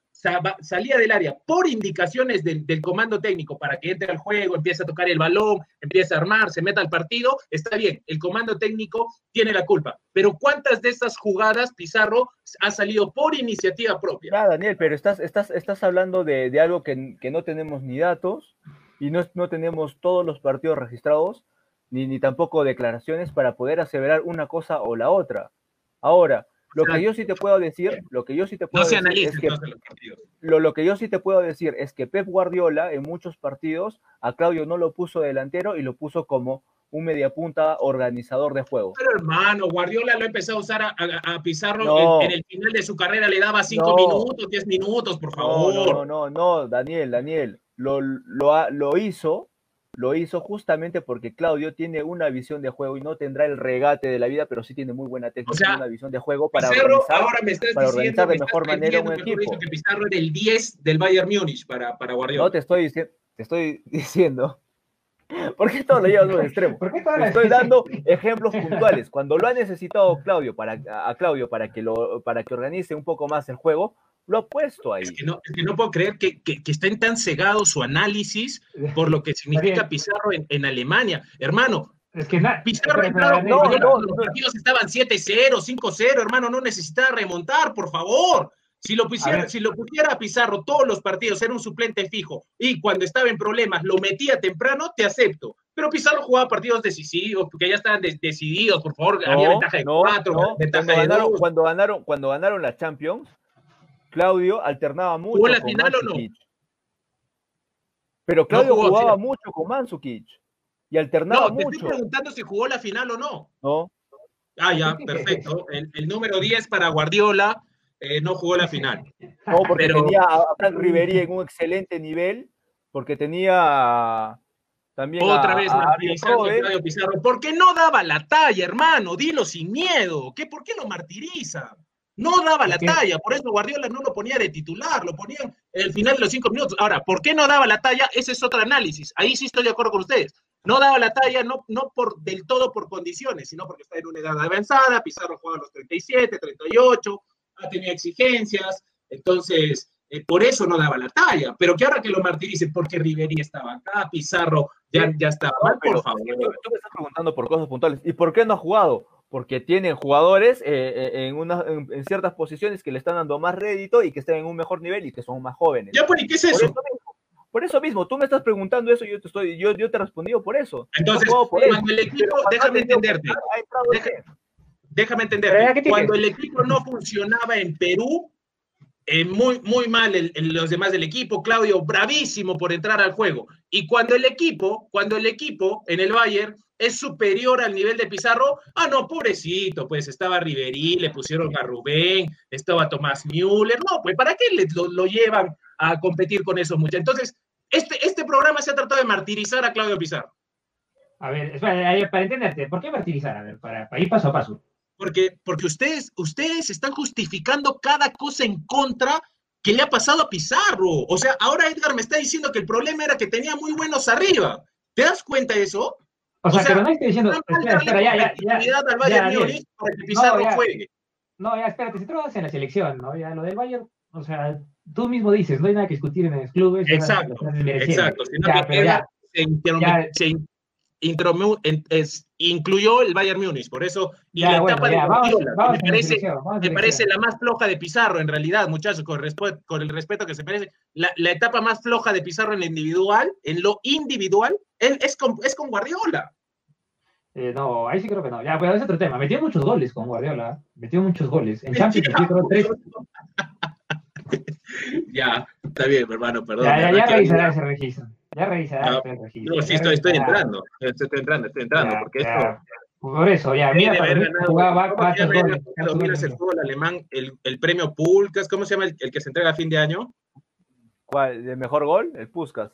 salía del área por indicaciones del, comando técnico para que entre al juego, empiece a tocar el balón, empiece a armar, se meta al partido, está bien, el comando técnico tiene la culpa. Pero ¿cuántas de estas jugadas Pizarro ha salido por iniciativa propia? Ah, Daniel, pero estás, estás, estás hablando de, algo que, no tenemos ni datos y no, no tenemos todos los partidos registrados, ni, ni tampoco declaraciones para poder aseverar una cosa o la otra. Ahora, lo que yo sí te puedo decir, lo que yo sí te puedo decir es que lo, lo, que yo sí te puedo decir es que Pep Guardiola en muchos partidos a Claudio no lo puso delantero y lo puso como un mediapunta organizador de juego. Pero hermano, Guardiola lo empezó a usar a, Pizarro en, el final de su carrera, le daba cinco minutos, diez minutos, por favor. No, no, no, no, Daniel, Daniel, lo, lo, lo hizo lo hizo justamente porque Claudio tiene una visión de juego y no tendrá el regate de la vida, pero sí tiene muy buena técnica, una visión de juego para organizar, ahora me estás para organizar de mejor manera un equipo. que Pizarro era el 10 del Bayern Múnich para, para Guardiola. No te estoy, te estoy diciendo. ¿Por qué todo lo llevas a un extremo? ¿Por qué te estoy dando ejemplos puntuales. Cuando lo ha necesitado Claudio para, a Claudio para que, lo, para que organice un poco más el juego, lo ha puesto ahí. Es que no, no puedo creer que, que, estén tan cegados su análisis por lo que significa Pizarro en, en Alemania. Hermano, es que Pizarro entrado, no, no, los partidos estaban 7-0, 5-0, hermano, no necesitaba remontar, por favor. Si lo, pusiera, si lo pusiera Pizarro todos los partidos, era un suplente fijo, y cuando estaba en problemas lo metía temprano, te acepto. Pero Pizarro jugaba partidos decisivos, porque ya estaban decididos, por favor, había ventaja de cuatro, ventaja cuando de ganaron, Cuando ganaron, cuando ganaron la Champions, Claudio alternaba mucho. ¿Jugó la final o no? Pero Claudio jugaba mucho con Mansukic y alternaba mucho. No, te estoy preguntando si jugó la final o no. No. Ah, ya, perfecto. El, número 10 para Guardiola eh, no jugó la final. No, porque tenía a Frank Ribery en un excelente nivel, porque tenía también Otra vez a, Claudio Pizarro. ¿Por qué no daba la talla, hermano? Dilo sin miedo. ¿Qué, ¿Por qué lo martiriza? No daba la talla, por eso Guardiola no lo ponía de titular, lo ponía en el final de los cinco minutos. Ahora, ¿por qué no daba la talla? Ese es otro análisis. Ahí sí estoy de acuerdo con ustedes. No daba la talla, no, no por, del todo por condiciones, sino porque está en una edad avanzada, Pizarro juega a los 37, 38, ha tenido exigencias, entonces eh, por eso no daba la talla. Pero que ahora que lo martiricen, porque Riveri estaba acá, Pizarro ya, ya estaba mal, por favor. Tú me estás preguntando por cosas puntuales. ¿Y por qué no ha jugado? Porque tienen jugadores eh, eh, en, en, ciertas posiciones que le están dando más rédito y que están en un mejor nivel y que son más jóvenes. Ya, pues, ¿y qué es eso? Por eso, mismo, tú me estás preguntando eso y yo te, estoy, yo, yo te he respondido por eso. Entonces, cuando el equipo, déjame entenderte, déjame entenderte, cuando el equipo no funcionaba en Perú, eh, muy, muy mal los demás del equipo, Claudio bravísimo por entrar al juego. Y cuando el equipo, cuando el equipo en el Bayern es superior al nivel de Pizarro, ah, no, pobrecito, pues estaba Riverí, le pusieron a Rubén, estaba Tomás Müller, no, pues ¿para qué lo, llevan a competir con esos muchachos? Entonces, este, este programa se ha tratado de martirizar a Claudio Pizarro. A ver, para entenderte, ¿por qué martirizar? A ver, para, para ir paso a paso. Porque, porque ustedes, ustedes están justificando cada cosa en contra que le ha pasado a Pizarro. O sea, ahora Edgar me está diciendo que el problema era que tenía muy buenos arriba. ¿Te das cuenta de eso? O sea, pero no estoy diciendo. Espera, espera, ya, ya. ya, ya para que Pizarro no, juegue. No, ya, espérate, si tú lo en la selección, ¿no? Ya lo del Bayern, o sea, tú mismo dices, no hay nada que discutir en los clubes. Exacto, exacto. Sino ya, que ya, se, incluyó el Bayern Múnich, por eso, y la etapa de me parece, me parece la más floja de Pizarro, en realidad, muchachos, con, con el respeto que se merece, la, la, etapa más floja de Pizarro en lo individual, en lo individual, es, con, es con Guardiola. Eh, no, ahí sí creo que no. Ya, pues es otro tema. Metió muchos goles con Guardiola. Metió muchos goles. En Champions metió tres. ya, está bien, hermano, perdón. Ya, ya, ya revisará ese registro. Ya revisará no, ese registro. No, sí, estoy, estoy entrando. Estoy entrando, estoy entrando, porque esto. Por eso, ya, mira, jugaba el fútbol alemán, el, el premio Pulcas, ¿cómo se llama el, el, que se entrega a fin de año? ¿Cuál? ¿El mejor gol? El Puskas.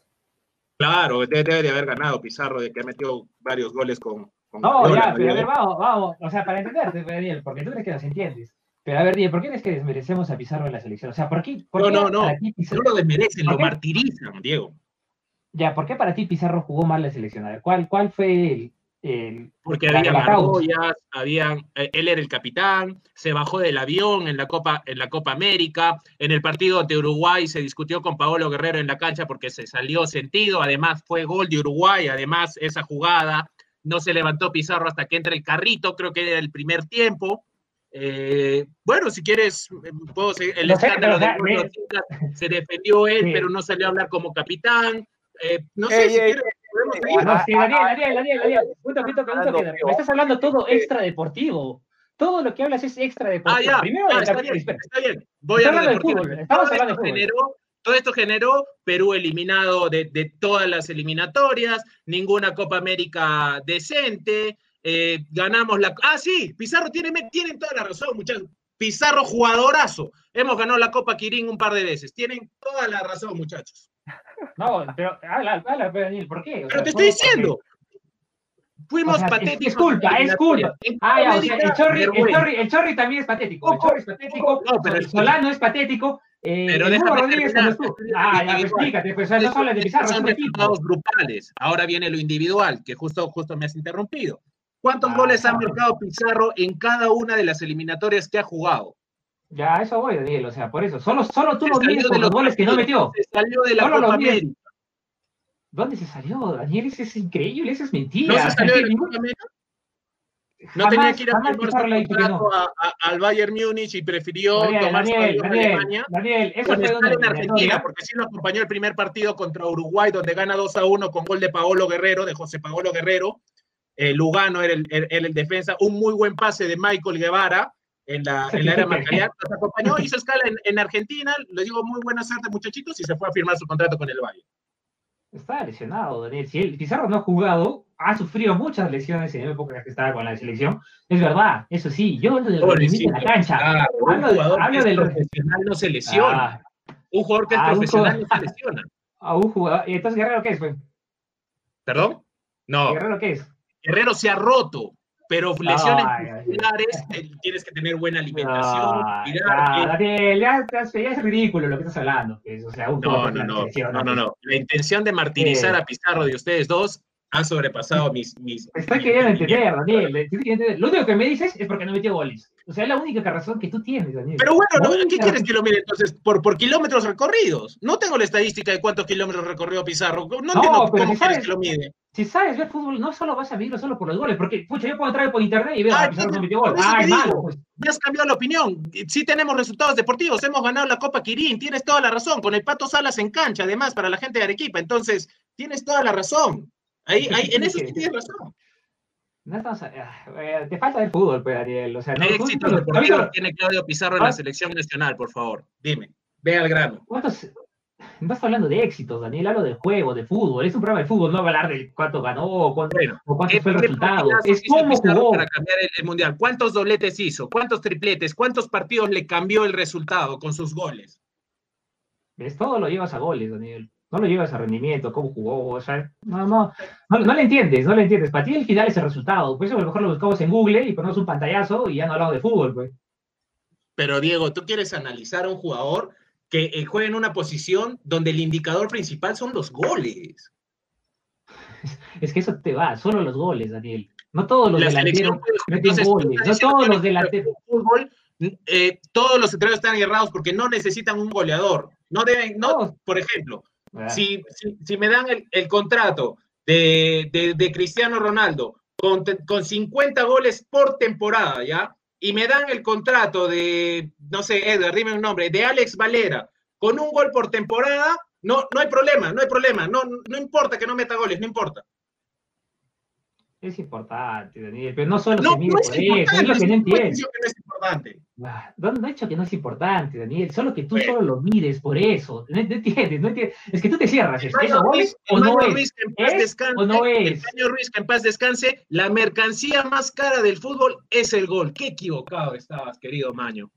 Claro, debe, de haber ganado Pizarro, de que ha metido varios goles con. no, ya, pero a ver, vamos, vamos. O sea, para entenderte, Daniel, porque tú crees que nos entiendes. Pero a ver, Daniel, ¿por qué crees que desmerecemos a Pizarro en la selección? O sea, ¿por qué? no, no, no. No lo desmerecen, lo martirizan, Diego. Ya, ¿por qué para ti Pizarro jugó mal la selección? ¿Cuál, cuál fue el, porque había margollas, habían, eh, él era el capitán, se bajó del avión en la Copa, en la Copa América, en el partido ante Uruguay se discutió con Paolo Guerrero en la cancha porque se salió sentido, además fue gol de Uruguay, además esa jugada, no se levantó Pizarro hasta que entra el carrito, creo que era el primer tiempo. Eh, bueno, si quieres, eh, puedo seguir. El escándalo de se defendió él, pero no salió a hablar como capitán. No sé si quieres Daniel, Daniel, Daniel, me estás hablando todo extra deportivo. Todo lo que hablas es extra deportivo. Ah, ya, Primero, está, bien, está bien. Voy a hablar de fútbol. Estamos hablando de fútbol. Todo esto generó Perú eliminado de, de, todas las eliminatorias, ninguna Copa América decente, eh, ganamos la... Ah, sí, Pizarro tiene, tienen toda la razón, muchachos. Pizarro jugadorazo. Hemos ganado la Copa Quirín un par de veces. Tienen toda la razón, muchachos. No, pero habla, habla, Daniel, ¿por qué? pero te estoy diciendo. Fuimos patéticos. Es, culpa, es culpa. Ah, ya, o sea, el chorri, el, chorri, el chorri también es patético. El chorri es patético. No, pero el Solano es patético. Eh, pero déjame Rodríguez como tú. Ah, ya, pues, explícate, pues no hablas de Pizarro. Son resultados grupales. Ahora viene lo individual, que justo, justo me has interrumpido. ¿Cuántos ah, goles ha marcado Pizarro en cada una de las eliminatorias que ha jugado? Ya, eso voy, Daniel, o sea, por eso. Solo, solo tú lo mides por los goles que no metió. Se salió de la Copa América. ¿Dónde se salió, Daniel? Eso es increíble, eso es mentira. ¿No se salió de la Copa América? No tenía que ir a firmar contrato al Bayern Múnich y prefirió Daniel, tomarse Daniel, Daniel, Alemania. Daniel, eso fue estar en Argentina, porque sí lo acompañó el primer partido contra Uruguay, donde gana 2 a 1 con gol de Paolo Guerrero, de José Paolo Guerrero. Eh, Lugano era el, era el defensa, un muy buen pase de Michael Guevara, en la, en la era Marcariat, nos acompañó, hizo escala en, en, Argentina, le digo muy buena suerte muchachitos y se fue a firmar su contrato con el Valle. Está lesionado, Daniel. Si el Pizarro no ha jugado, ha sufrido muchas lesiones en la época que estaba con la selección. Es verdad, eso sí, yo hablo del rendimiento en la cancha. Ah, hablo, un jugador hablo que del profesional no se lesiona. Ah, un jugador que es ah, profesional no se lesiona. A un jugador, ¿y entonces Guerrero qué es? ¿Perdón? No. ¿Guerrero qué es? Guerrero se ha roto pero lesiones musculares tienes que tener buena alimentación. Daniel, ya, es ridículo lo que estás hablando. o sea, un no, no, no, no, no, no, La intención de martirizar a Pizarro de ustedes dos ha sobrepasado mis... mis Estoy queriendo entender, Daniel. Lo único que me dices es porque no metió goles. O sea, es la única razón que tú tienes, Daniel. Pero bueno, ¿qué quieres que lo mire entonces? Por, por kilómetros recorridos. No tengo la estadística de cuántos kilómetros recorrió Pizarro. No, entiendo cómo quieres que lo mide si sabes ver fútbol, no solo vas a medirlo solo por los goles, porque, pucha, yo puedo entrar por internet y veo a Pizarro no metió gol. Ah, es malo. Pues. Ya has cambiado la opinión. Sí tenemos resultados deportivos, hemos ganado la Copa Quirín, tienes toda la razón, con el Pato Salas en cancha, además, para la gente de Arequipa. Entonces, tienes toda la razón. Ahí, ahí, en eso sí tienes razón. No estamos, eh, te falta el fútbol, pues, Ariel. O sea, no, éxito deportivo tiene Claudio Pizarro en la selección nacional, por favor. Dime, ve al grano. ¿Cuántos, no estás hablando de éxitos, Daniel, hablo del juego, de fútbol. Es un programa de fútbol, no hablar de cuánto ganó o cuánto, fue el resultado. Es cómo jugó. Para cambiar el, mundial. ¿Cuántos dobletes hizo? ¿Cuántos tripletes? ¿Cuántos partidos le cambió el resultado con sus goles? ¿Ves? Todo lo llevas a goles, Daniel. No lo llevas a rendimiento, cómo jugó. O sea, no, no, no, no le entiendes, no le entiendes. Para ti el final es el resultado. Por eso a lo mejor lo buscamos en Google y ponemos un pantallazo y ya no hablamos de fútbol, pues. Pero Diego, tú quieres analizar a un jugador que eh, juegue en una posición donde el indicador principal son los goles. Es que eso te va, solo los goles, Daniel. No todos los delanteros meten goles, no todos los delanteros. Fútbol, eh, todos los entrenadores están errados porque no necesitan un goleador. No deben, no, por ejemplo, ah. si, si, me dan el, contrato de, de, Cristiano Ronaldo con, con 50 goles por temporada, ¿ya? y me dan el contrato de, no sé, Edgar, dime un nombre, de Alex Valera, con un gol por temporada, no, no hay problema, no hay problema, no, no importa que no meta goles, no importa. Es importante, Daniel, pero no solo no, se mide no por eso, es lo que no entiendes. No es importante. Ah, no, he dicho que no es importante, Daniel, solo que tú solo lo mides por eso. No, entiendes, no entiendes. Es que tú te cierras. ¿Es eso Ruiz, o no es? en paz descanse, o no es? El Ruiz, que en paz descanse, la mercancía más cara del fútbol es el gol. Qué equivocado estabas, querido Maño.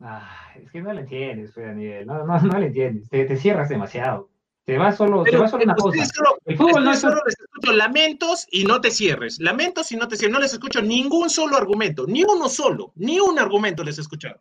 Ah, es que no lo entiendes, Daniel. No, no, no lo entiendes. Te, te cierras demasiado. Te va solo, te va solo una cosa. el fútbol no es solo les escucho lamentos y no te cierres. Lamentos y no te cierres. No les escucho ningún solo argumento, ni uno solo, ni un argumento les he escuchado.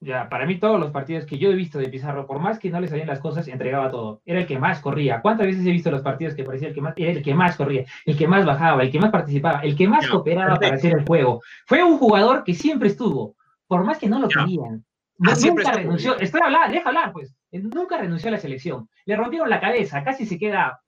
Ya, para mí todos los partidos que yo he visto de Pizarro, por más que no le salían las cosas, entregaba todo. Era el que más corría. ¿Cuántas veces he visto los partidos que parecía el que más, era el que más corría, el que más bajaba, el que más participaba, el que más cooperaba para hacer el juego? Fue un jugador que siempre estuvo, por más que no lo Ya. querían. Ah, No- siempre nunca renunció. Estoy hablando, deja hablar, pues. Él Nunca renunció a la selección. Le rompieron la cabeza, casi se queda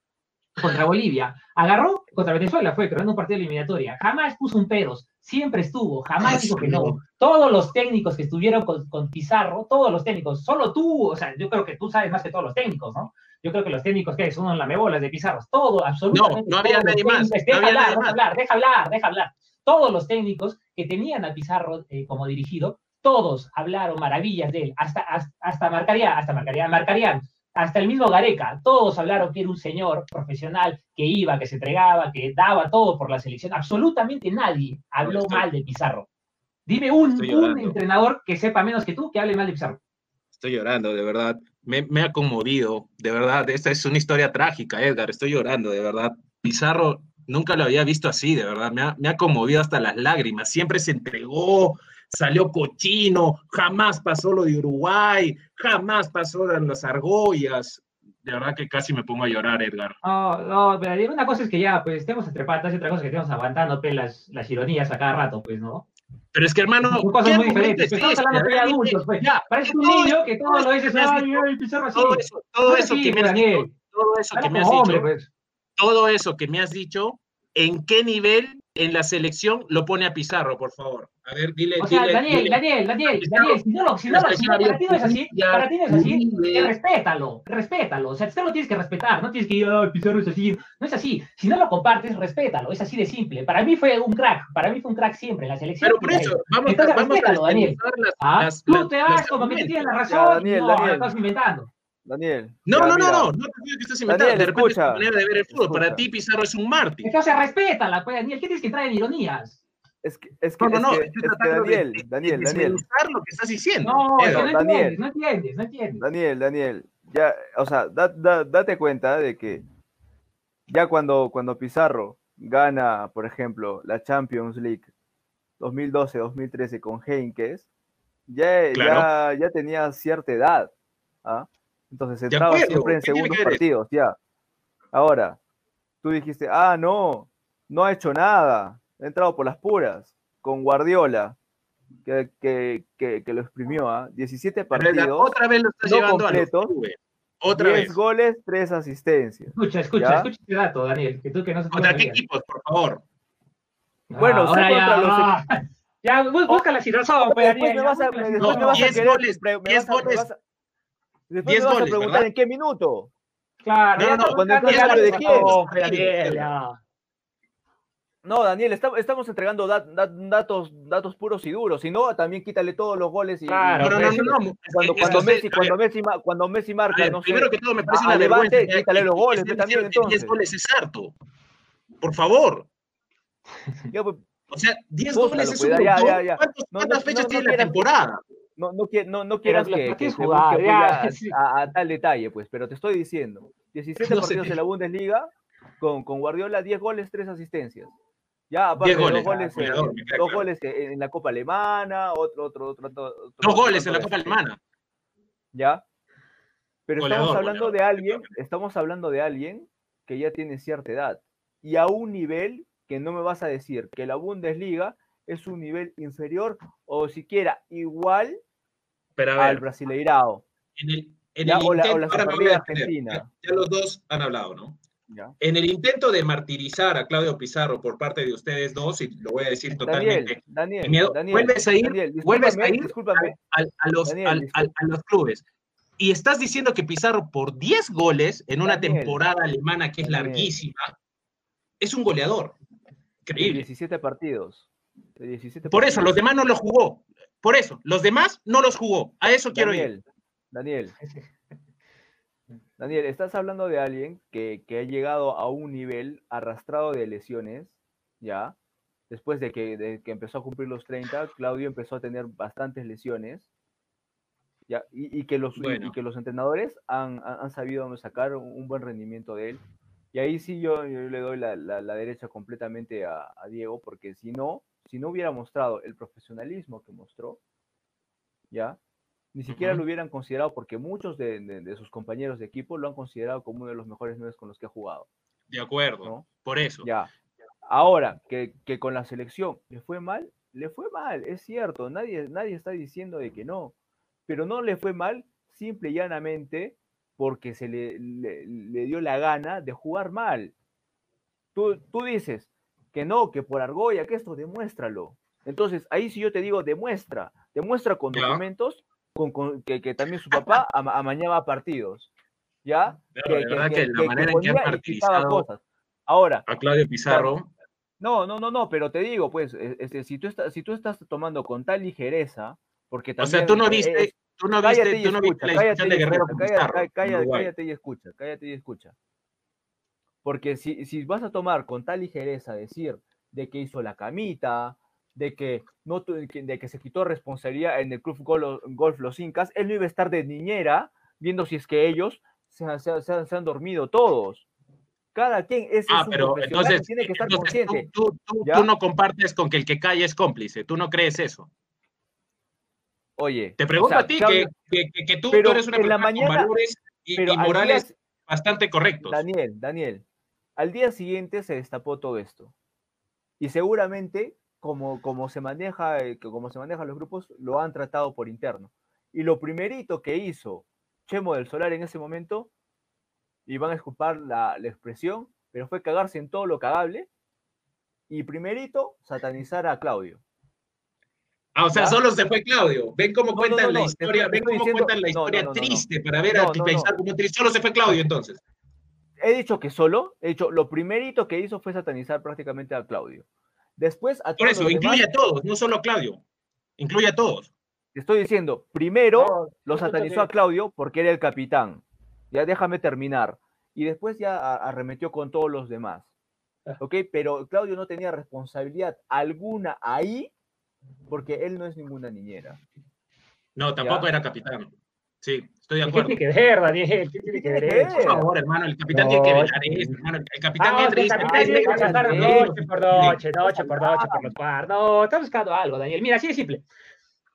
contra Bolivia. Agarró contra Venezuela, fue, pero en un partido de eliminatoria. Jamás puso un peros, siempre estuvo, jamás dijo que no. Todos los técnicos que estuvieron con, con Pizarro, todos los técnicos, solo tú, o sea, yo creo que tú sabes más que todos los técnicos, ¿no? Yo creo que los técnicos que son lamebolas de Pizarro, todo, absolutamente. no había todos los nadie más, no Deja había hablar, nadie deja más. hablar, deja hablar, deja hablar. Todos los técnicos que tenían a Pizarro eh, como dirigido, todos hablaron maravillas de él, hasta, hasta, hasta Marcaría, hasta Marcaría, Marcarían, hasta el mismo Gareca, todos hablaron que era un señor profesional que iba, que se entregaba, que daba todo por la selección. Absolutamente nadie habló Estoy- mal de Pizarro. Dime un, entrenador que sepa menos que tú que hable mal de Pizarro. Estoy llorando, de verdad. Me, me ha conmovido, de verdad. Esta es una historia trágica, Edgar. Estoy llorando, de verdad. Pizarro nunca lo había visto así, de verdad. Me ha, me ha conmovido hasta las lágrimas. Siempre se entregó, salió cochino, jamás pasó lo de Uruguay, jamás pasó de las argollas. De verdad que casi me pongo a llorar, Edgar. No, no, pero una cosa es que ya, pues, estemos entre patas y otra cosa es que estemos aguantando pues, las, las ironías a cada rato, pues, ¿no? Pero es que, hermano, Son cosas ¿qué muy diferentes. es Pues, estamos hablando de adultos, pues. ya, Parece un niño eso- que todo lo dices, ay, ay, Pizarro así. todo eso, todo eso que me has dicho, todo eso que me has dicho, pues. todo eso que me has dicho, ¿en qué nivel en la selección lo pone a Pizarro, por favor? A ver, dile, O sea, dile, Daniel, dile. Daniel, Daniel, Pizarro, Daniel, si no lo, si no lo, si no- para ti no es así, para ti no es así, respétalo, respétalo. O sea, tú lo tienes que respetar, no tienes que ir, ay, Pizarro es así. No es así. Si no lo compartes, respétalo. Es así de simple. Para mí fue un crack, para mí fue un crack siempre en la selección. Pero por eso, vamos, Entonces, vamos a Daniel. las, Ah, las- tú te vas como que tú tienes la Ya, razón, Daniel, no, Daniel. lo estás inventando. Daniel. No, ya, no, no, mira, no, no te digo que estás inventando. Daniel, de repente es escucha, tu manera de ver el fútbol. Para ti, Pizarro es un mártir. Entonces, respétala, pues, Daniel. ¿Qué tienes que entrar en ironías? Es que, es que, No, no, es no, que- es que tratando de- Daniel, de, de Daniel, Daniel, lo que estás diciendo. No, es que Edgar. no Daniel. entiendes, no entiendes, no entiendes. Daniel, Daniel, ya, o sea, da- da- date cuenta de que ya cuando, cuando Pizarro gana, por ejemplo, la Champions League 2012-2013 con Heinkes, ya, Claro. ya, ya tenía cierta edad. ¿ah? Entonces entraba acuerdo, siempre en ¿qué tiene segundos partidos, ya. Ahora, tú dijiste, ah, no, no ha hecho nada, ha entrado por las puras, con Guardiola, que, que, que, que lo exprimió, ¿ah? 17 Pero, Edgar, partidos. otra vez lo estás no llevando a los completos, clubes. Otra 10 vez. goles, 3 asistencias. Escucha, escucha, ¿Ya? escucha este dato, Daniel, que tú que no se ¿Contra qué equipos, por favor? Bueno, Ah, ahora sé ya, contra los ah, ya, bú- busca la situación, pues, Después Daniel, me vas a, busca la después No, me vas a 10 querer goles, pre- me 10 vas a- me goles. vas a- después 10 me vas a goles, preguntar ¿verdad? en qué minuto. Claro, No, no, está cuando de quién. Daniel. No, Daniel, está- estamos entregando dat- dat- datos, datos puros y duros. Si no, también quítale todos los goles y, Claro, No, no, no, no. no. Cuando, cuando, es- Messi, a cuando, Messi, cuando Messi a marca, ver, no sé, primero que todo, me parece a- una a Levante, vergüenza. quítale los que- goles, que pues, también, que 10 entonces. goles es harto. Por favor. ya, pues, O sea, 10 Búscalo, goles es un ya, ya, ya. ¿Cuántos- No, ¿Cuántas no, fechas no, no tiene la temporada? No, no, no, no quieras que, que ya, sí. a, a tal detalle, pues, pero te estoy diciendo, 17 No sé. partidos en la Bundesliga, con, con Guardiola, 10 goles, 3 asistencias. Ya, aparte, 10 dos goles, goles, ah, en- dos claro. goles en, la Copa Alemana, otro, otro, otro, otro- otro- Dos goles en la Copa Alemana. ¿Ya? Pero Goleador, estamos hablando goleador, de alguien, estamos hablando de alguien que ya tiene cierta edad y a un nivel que no me vas a decir que la Bundesliga es un nivel inferior o siquiera igual Pero a al ver, Brasileirao. en el, en Ya, el o la- o intento, la Superliga a. Argentina. Ya, ya los dos han hablado, ¿no? ¿ya? En el intento de martirizar a Claudio Pizarro por parte de ustedes dos, y lo voy a decir totalmente, Daniel, Daniel, sin miedo, Daniel, vuelves a ir, Daniel, vuelves a ir al- a, los, al- al- a los clubes. Y estás diciendo que Pizarro por 10 goles en una temporada alemana que es larguísima, es un goleador. de Increíble. 17 partidos. de 17 Por eso, los demás no los jugó. Por eso, los demás no los jugó. A eso quiero ir. Daniel, Daniel, estás hablando de alguien que, que ha llegado a un nivel arrastrado de lesiones, ¿ya? Después de que, de que empezó a cumplir los 30, Claudio empezó a tener bastantes lesiones, ¿ya? Y, y que, los, y- Bueno. y que los entrenadores han, han- sabido sacar un, un buen rendimiento de él. Y ahí sí yo, yo le doy la, la- la derecha completamente a, a Diego, porque si no, si no hubiera mostrado el profesionalismo que mostró, ¿ya? Ni siquiera lo hubieran considerado porque muchos de, de- de sus compañeros de equipo lo han considerado como uno de los mejores nueve con los que ha jugado. De acuerdo, ¿no? por eso. Ya. Ahora, que, que con la selección le fue mal, le fue mal, es cierto, nadie, nadie está diciendo de que no, pero no le fue mal simple y llanamente porque se le, le- le dio la gana de jugar mal. Tú, tú dices que no, que por argolla, que esto, demuéstralo. Entonces, ahí sí yo te digo, demuestra, demuestra con documentos con, con- que, que también su papá ama- amañaba partidos, ¿ya? Pero de verdad que la manera en que han martirizado cosas. Ahora, a Claudio Pizarro, no, no, no, no, pero te digo, pues, e- este, si, tú estás, si tú estás tomando con tal ligereza, porque o también... sea, tú no viste, es- tú no cállate viste, tú no viste la de Guerrero cállate, cállate, cállate y escucha, cállate y escucha. Porque si, si vas a tomar con tal ligereza decir de que hizo la camita, de que, no, de que se quitó responsabilidad en el Club Gol- Golf Los Incas, él no iba a estar de niñera viendo si es que ellos se, han- se se han- se han dormido todos. Cada quien es, Ah, es un pero profesional entonces, tiene que estar entonces consciente. tú- tú- ¿Ya? tú no compartes con que el que calla es cómplice, tú no crees eso. Oye, Te pregunto o sea, a ti que, que- tú, pero eres una persona mañana- con valores y, morales bastante correctos. Daniel, Daniel, al día siguiente se destapó todo esto. Y seguramente, como, como, se maneja, eh, como se manejan los grupos, lo han tratado por interno. Y lo primerito que hizo Chemo del Solar en ese momento, y van a esculpar la, la expresión, pero fue cagarse en todo lo cagable. Y primerito, satanizar a Claudio. Ah, o sea, ¿Ya? solo se fue Claudio. Ven cómo cuentan la historia, ven cómo cuentan la historia triste para ver a. Pizarro como triste. Solo se fue Claudio entonces. He dicho que solo, he dicho, lo primerito que hizo fue satanizar prácticamente a Claudio. Después a Por eso, demás- incluye a todos, no solo a Claudio. Incluye a todos. Te estoy diciendo, primero No, lo satanizó a Claudio porque era el capitán. Ya déjame terminar. Y después ya arremetió con todos los demás. Ah. ¿Ok? Pero Claudio no tenía responsabilidad alguna ahí porque él no es ninguna niñera. No, tampoco ¿Ya? era capitán. Sí, estoy de ¿Qué acuerdo. tiene que ver, Daniel? ¿Qué tiene que ver? Por favor, hermano, el capitán No, tiene que velar eso, hermano. El capitán "Ay, tiene que venga, noche por venga". noche, noche por noche por los cuartos. No, estás buscando algo, Daniel. Mira, así de simple.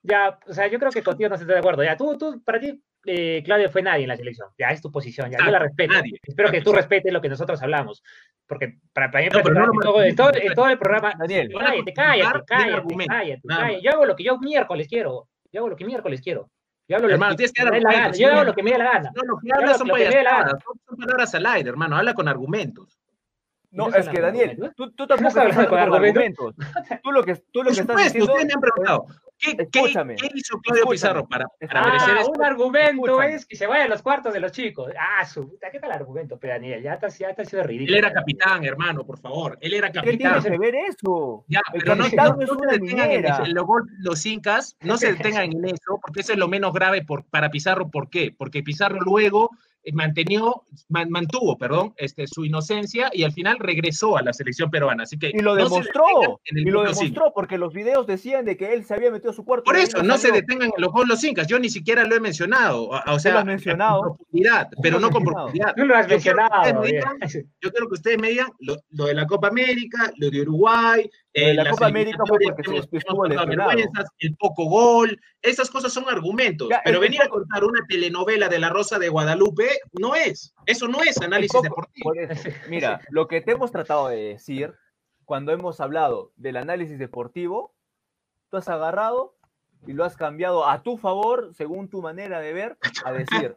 Ya, o sea, yo creo que contigo no estoy de acuerdo. Ya, tú, tú, para ti, eh, Claudio fue nadie en la selección. Ya, es tu posición. Ya, yo la respeto. nadie. Espero que tú respetes lo que nosotros hablamos. Porque para, para mí, No, pero no todo, en, todo, en todo el programa, Daniel, cállate, argumentos, cállate, nada cállate. más. Yo hago lo que yo miércoles quiero. Yo hago lo que miércoles quiero. Yo hablo lo Hermano, que tienes que me dar dé la gana. Yo no. lo que me dé la gana. No, lo que hablas son palabras al aire, hermano. Habla con argumentos. no, no es que Daniel, argumentos. tú, tú tampoco estás hablando estás hablando con argumentos. Tú lo que, tú lo Por que estás supuesto, diciendo... ustedes me han preguntado, ¿qué, qué, Escúchame, qué hizo Claudio Pizarro para, para escúchame. merecer Ah, eso? un argumento Escúchame. es que se vaya a los cuartos de los chicos. Ah, su puta, ¿qué tal argumento, pe, Daniel? Ya te, ya te has sido ridículo. Él era capitán, hermano, por favor. Él era ¿Qué tiene capitán. que ver eso? Ya, El pero no, capitán no- no se detengan en, gol- los incas, no se detengan en eso, porque eso es lo menos grave por, para Pizarro. ¿Por qué? Porque Pizarro luego mantenió, man- mantuvo, perdón, este, su inocencia y al final regresó a la selección peruana. Así que Y lo no demostró, detengan en el y lo demostró, porque los videos decían de que él se había metido a su cuarto. Por eso, no se detengan en los los incas. Yo ni siquiera lo he mencionado. O, sea, lo has mencionado. con profundidad, pero no con profundidad. Tú lo has Yo quiero que ustedes mencionado. me bien. digan Yo quiero que ustedes me digan lo, lo de la Copa América, lo de Uruguay, eh, la Copa América fue porque se estuvo vergüenzas, el poco gol, esas cosas son argumentos. Ya, pero venir a contar una telenovela de la Rosa de Guadalupe no es. Eso no es análisis poco- deportivo. Eso, mira, lo que te hemos tratado de decir cuando hemos hablado del análisis deportivo, tú has agarrado y lo has cambiado a tu favor, según tu manera de ver, a decir,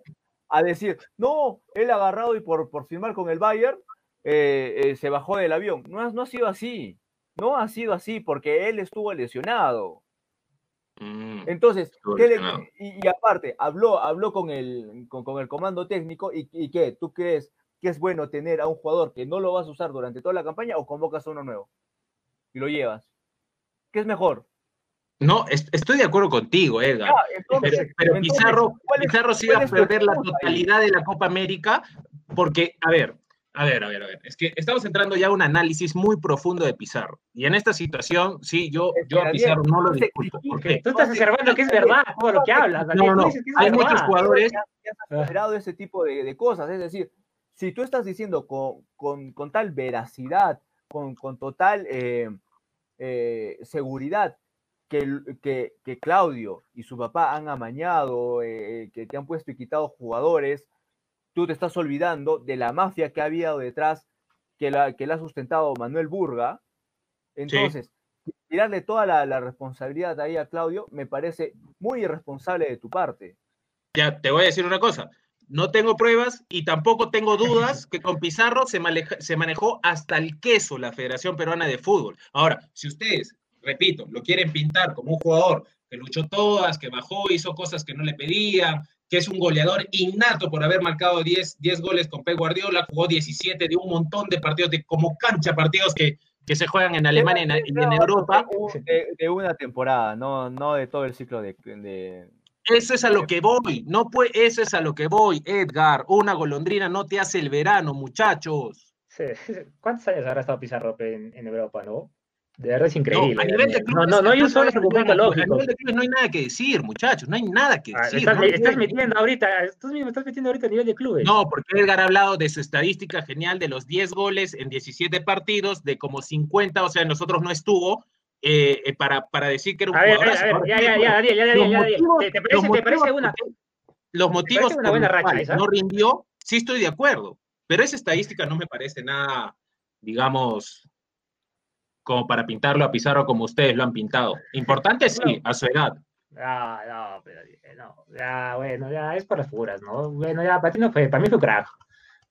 a decir, no, él agarrado y por, por firmar con el Bayern eh, eh, se bajó del avión. No, no ha sido así, no ha sido así porque él estuvo lesionado. Mm, Entonces, Estuvo ¿qué le- lesionado. y, y aparte, habló, habló con, el, con, con el comando técnico y, y ¿qué? ¿Tú crees que es bueno tener a un jugador que no lo vas a usar durante toda la campaña o convocas a uno nuevo y lo llevas? ¿Qué es mejor? No, est- estoy de acuerdo contigo, Edgar. Ah, entonces- Pero, pero entonces, Pizarro, ¿cuál es- Pizarro sí va a perder la ahí? totalidad de la Copa América porque, a ver, a ver, a ver, a ver, es que estamos entrando ya a un análisis muy profundo de Pizarro. Y en esta situación, sí, yo, que, yo a Pizarro no lo disculpo. ¿Por qué? Tú estás observando que es verdad todo lo que hablas. Daniel. No, no, que hay verdad. muchos jugadores Ya, ya has superado ese tipo de, de cosas. Es decir, si tú estás diciendo con, con- con tal veracidad, con, con total eh, eh, seguridad, que, que, Claudio y su papá han amañado, eh, que, te han puesto y quitado jugadores, tú te estás olvidando de la mafia que ha habido detrás, que la, que la ha sustentado Manuel Burga. Entonces, tirarle toda la, la, responsabilidad ahí a Claudio me parece muy irresponsable de tu parte. Ya, te voy a decir una cosa. No tengo pruebas y tampoco tengo dudas que con Pizarro se, se manejó hasta el queso la Federación Peruana de Fútbol. Ahora, si ustedes, repito, lo quieren pintar como un jugador que luchó todas, que bajó, hizo cosas que no le pedían, que es un goleador innato por haber marcado 10, 10 goles con Pep Guardiola, jugó 17 de un montón de partidos, de como cancha partidos que, que se juegan en Alemania y en, Europa. De, una temporada, no, no de todo el ciclo de, de eso es a lo que voy, no puede, eso es a lo que voy, Edgar. Una golondrina no te hace el verano, muchachos. ¿Cuántos años habrá estado Pizarro en, en Europa, no? De verdad es increíble. No, a nivel de clubes, no, no, hay un solo argumento lógico. A nivel de clubes no hay nada que decir, muchachos, no hay nada que ah, decir. estás, metiendo ahorita, tú mismo estás metiendo ahorita a nivel de clubes. No, porque Edgar ha hablado de su estadística genial de los 10 goles en 17 partidos, de como 50, o sea, nosotros no estuvo, eh, eh, para, para decir que era un a ver, A ver, ya, ya, ya, Daniel, ya, ya, ya, ¿Te, parece, ¿te parece una? Los motivos cuales no rindió, sí estoy de acuerdo, pero esa estadística no me parece nada, digamos, como para pintarlo a Pizarro como ustedes lo han pintado. Importante sí, a su edad. Ah, no, pero no, ya, bueno, ya es por las puras, ¿no? Bueno, ya, para ti no fue, para mí fue crack.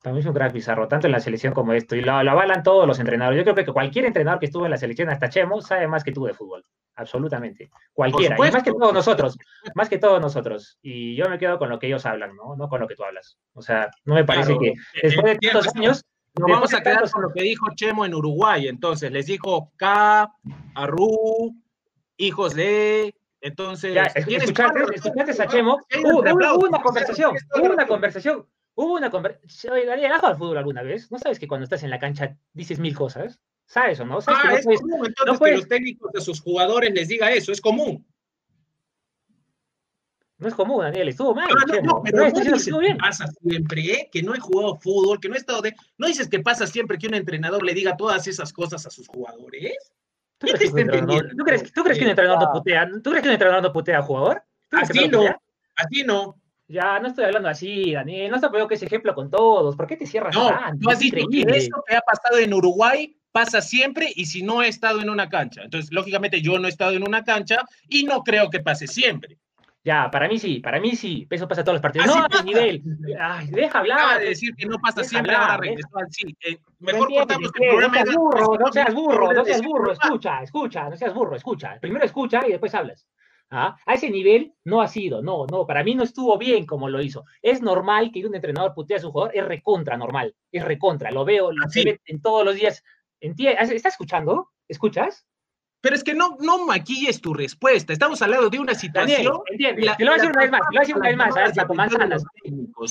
También es un gran Pizarro, tanto en la selección como esto, y lo, avalan todos los entrenadores. Yo creo que cualquier entrenador que estuvo en la selección, hasta Chemo, sabe más que tú de fútbol. Absolutamente. Cualquiera. Y más que todos nosotros. Más que todos nosotros. Y yo me quedo con lo que ellos hablan, ¿no? No con lo que tú hablas. O sea, no me parece que después de tantos años. Nos vamos a quedar con lo que dijo Chemo en Uruguay. Entonces, les dijo K, Arru, hijos de. Entonces. Ya, escuchaste, escuchaste a Chemo. hubo una conversación. Hubo una conversación Hubo una conversación. Oye, Daniel, ¿has jugado al fútbol alguna vez? ¿No sabes que cuando estás en la cancha dices mil cosas? ¿Sabes o no? ¿Sabes ah, es común entonces que los técnicos de sus jugadores les diga eso, es común. No es común, Daniel, estuvo mal. Ah, no, no, pero no, dices que pasa siempre, ¿eh? que no he jugado fútbol, que no he estado de. ¿No dices que pasa siempre que un entrenador le diga todas esas cosas a sus jugadores? ¿Tú crees, que, ¿Tú, crees, ¿Tú crees que un entrenador no putea? ¿Tú crees que un entrenador no putea a jugador? Así no, así no. Ya, no estoy hablando así, Daniel. No te poniendo que ese ejemplo con todos. ¿Por qué te cierras no, Tú has dicho que eso que ha pasado en Uruguay pasa siempre y si no he estado en una cancha. Entonces, lógicamente, yo no he estado en una cancha y no creo que pase siempre. Ya, para mí sí, para mí sí. Eso pasa en todos los partidos. no, a nivel. Ay, deja hablar. de decir que no pasa siempre, ahora regresó al sí. Eh, mejor cortamos el programa. No seas burro, no seas burro, no seas burro. Escucha, escucha, no seas burro, escucha. Primero escucha y después hablas. ¿Ah? A ese nivel no ha sido, no, no, para mí no estuvo bien como lo hizo. Es normal que un entrenador putee a su jugador, es recontra normal, es recontra, lo veo, lo ve en todos los días. ¿Estás escuchando? ¿Escuchas? Pero es que no, no maquilles tu respuesta. Estamos hablando de una situación. Entiende, te lo voy a decir una vez más, te lo voy a decir una vez más, a ver, manzanas.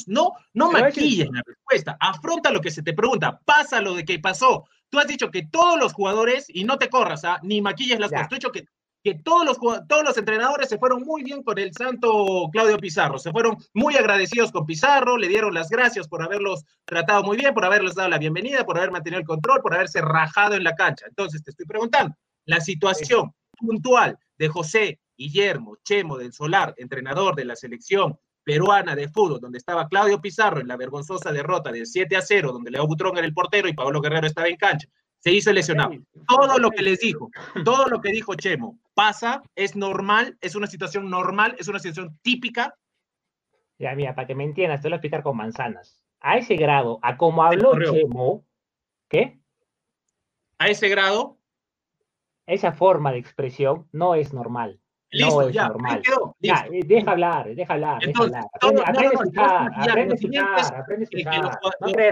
No, no maquilles la respuesta. Afronta lo que se te pregunta. Pasa lo de que pasó. Tú has dicho que todos los jugadores, y no te corras, ¿ah? ni maquilles las cosas. Tú has dicho que que todos los, todos los entrenadores se fueron muy bien con el santo Claudio Pizarro, se fueron muy agradecidos con Pizarro, le dieron las gracias por haberlos tratado muy bien, por haberles dado la bienvenida, por haber mantenido el control, por haberse rajado en la cancha. Entonces, te estoy preguntando, la situación puntual de José Guillermo Chemo del Solar, entrenador de la selección peruana de fútbol, donde estaba Claudio Pizarro en la vergonzosa derrota de 7 a 0, donde Leo Butrón era el portero y Pablo Guerrero estaba en cancha, se hizo lesionado. Todo lo que les dijo, todo lo que dijo Chemo, pasa, es normal, es una situación normal, es una situación típica. Ya, mira, para que me entiendas, te voy a explicar con manzanas. A ese grado, a como habló Chemo, ¿qué? A ese grado. Esa forma de expresión no es normal. Listo, no es ya, normal. Ya, eh, deja hablar, deja hablar, Entonces, deja hablar. Aprende, a escuchar, aprende a escuchar, aprende a escuchar.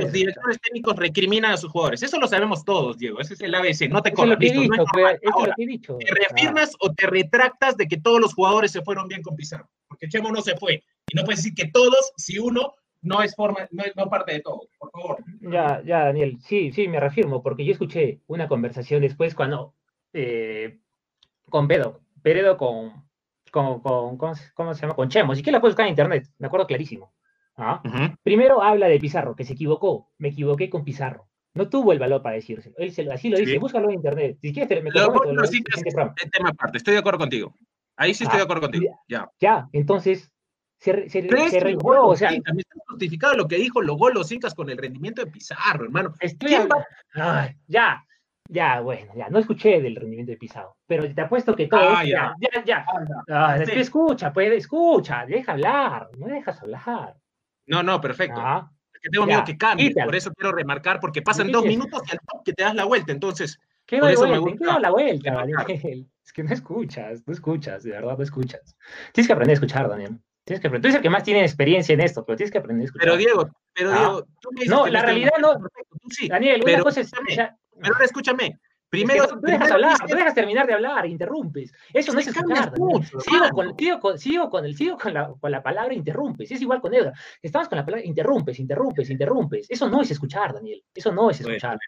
los, directores técnicos recriminan a sus jugadores. Eso lo sabemos todos, Diego. Ese es el ABC. No te corras. Listo, no es eso es lo que he dicho. ¿Te reafirmas o te retractas de que todos los jugadores se fueron bien con Pizarro? Porque Chemo no se fue. Y no puedes decir que todos, si uno no es forma, no es no parte de todo, por favor. Ya, ya, Daniel, sí, sí, me reafirmo, porque yo escuché una conversación después cuando eh, con Pedro, Peredo con, con, con, ¿cómo se llama? Con Chemo. Si que la puedes buscar en internet, me acuerdo clarísimo. ¿ah? Primero habla de Pizarro, que se equivocó. Me equivoqué con Pizarro. no tuvo el valor para decírselo. Él se, así lo dice, Sí. búscalo en internet. Si quieres, te- me Lo- lo sí es- el tema aparte, estoy de acuerdo contigo. Ahí sí estoy Ah, de acuerdo contigo. Ya. Ya, entonces, se, se, o sea, me está justificado lo que dijo Logos los Incas con el rendimiento de Pizarro, hermano. estoy ¿Quién Ay, ya, ya, bueno, ya, no escuché del rendimiento de Pizarro, pero te apuesto que todo Ah, ya. ya, ya, ya. Ah, Sí. tú escucha, pues, escucha, deja hablar, no dejas hablar. No, no, perfecto. Ah, Es que tengo Ya, miedo que cambie, por eso quiero remarcar, porque pasan ¿Qué dos minutos y al toque te das la vuelta. Entonces, ¿Qué Por eso me qué gusta doy la vuelta. Daniel? Es que no escuchas, no escuchas, de verdad no escuchas. Tienes que aprender a escuchar, Daniel. Tienes que aprender. Tú eres el que más tiene experiencia en esto, pero tienes que aprender a escuchar. pero Diego, pero Ah. Diego, tú me dices No, que la realidad no- tú sí. Daniel, una pero cosa es. escúchame, o sea, Pero ahora escúchame. es que Primero, no, tú dejas hablar, dejas terminar de hablar, interrumpes. Eso no es Es escuchar. Mucho, sigo, con, sigo, con, sigo, con el, sigo con, la, con la palabra interrumpes. Es igual con Edgar. Estamos con la palabra interrumpes, interrumpes, interrumpes. Eso no es escuchar, Daniel. Eso no es Bueno, escuchar.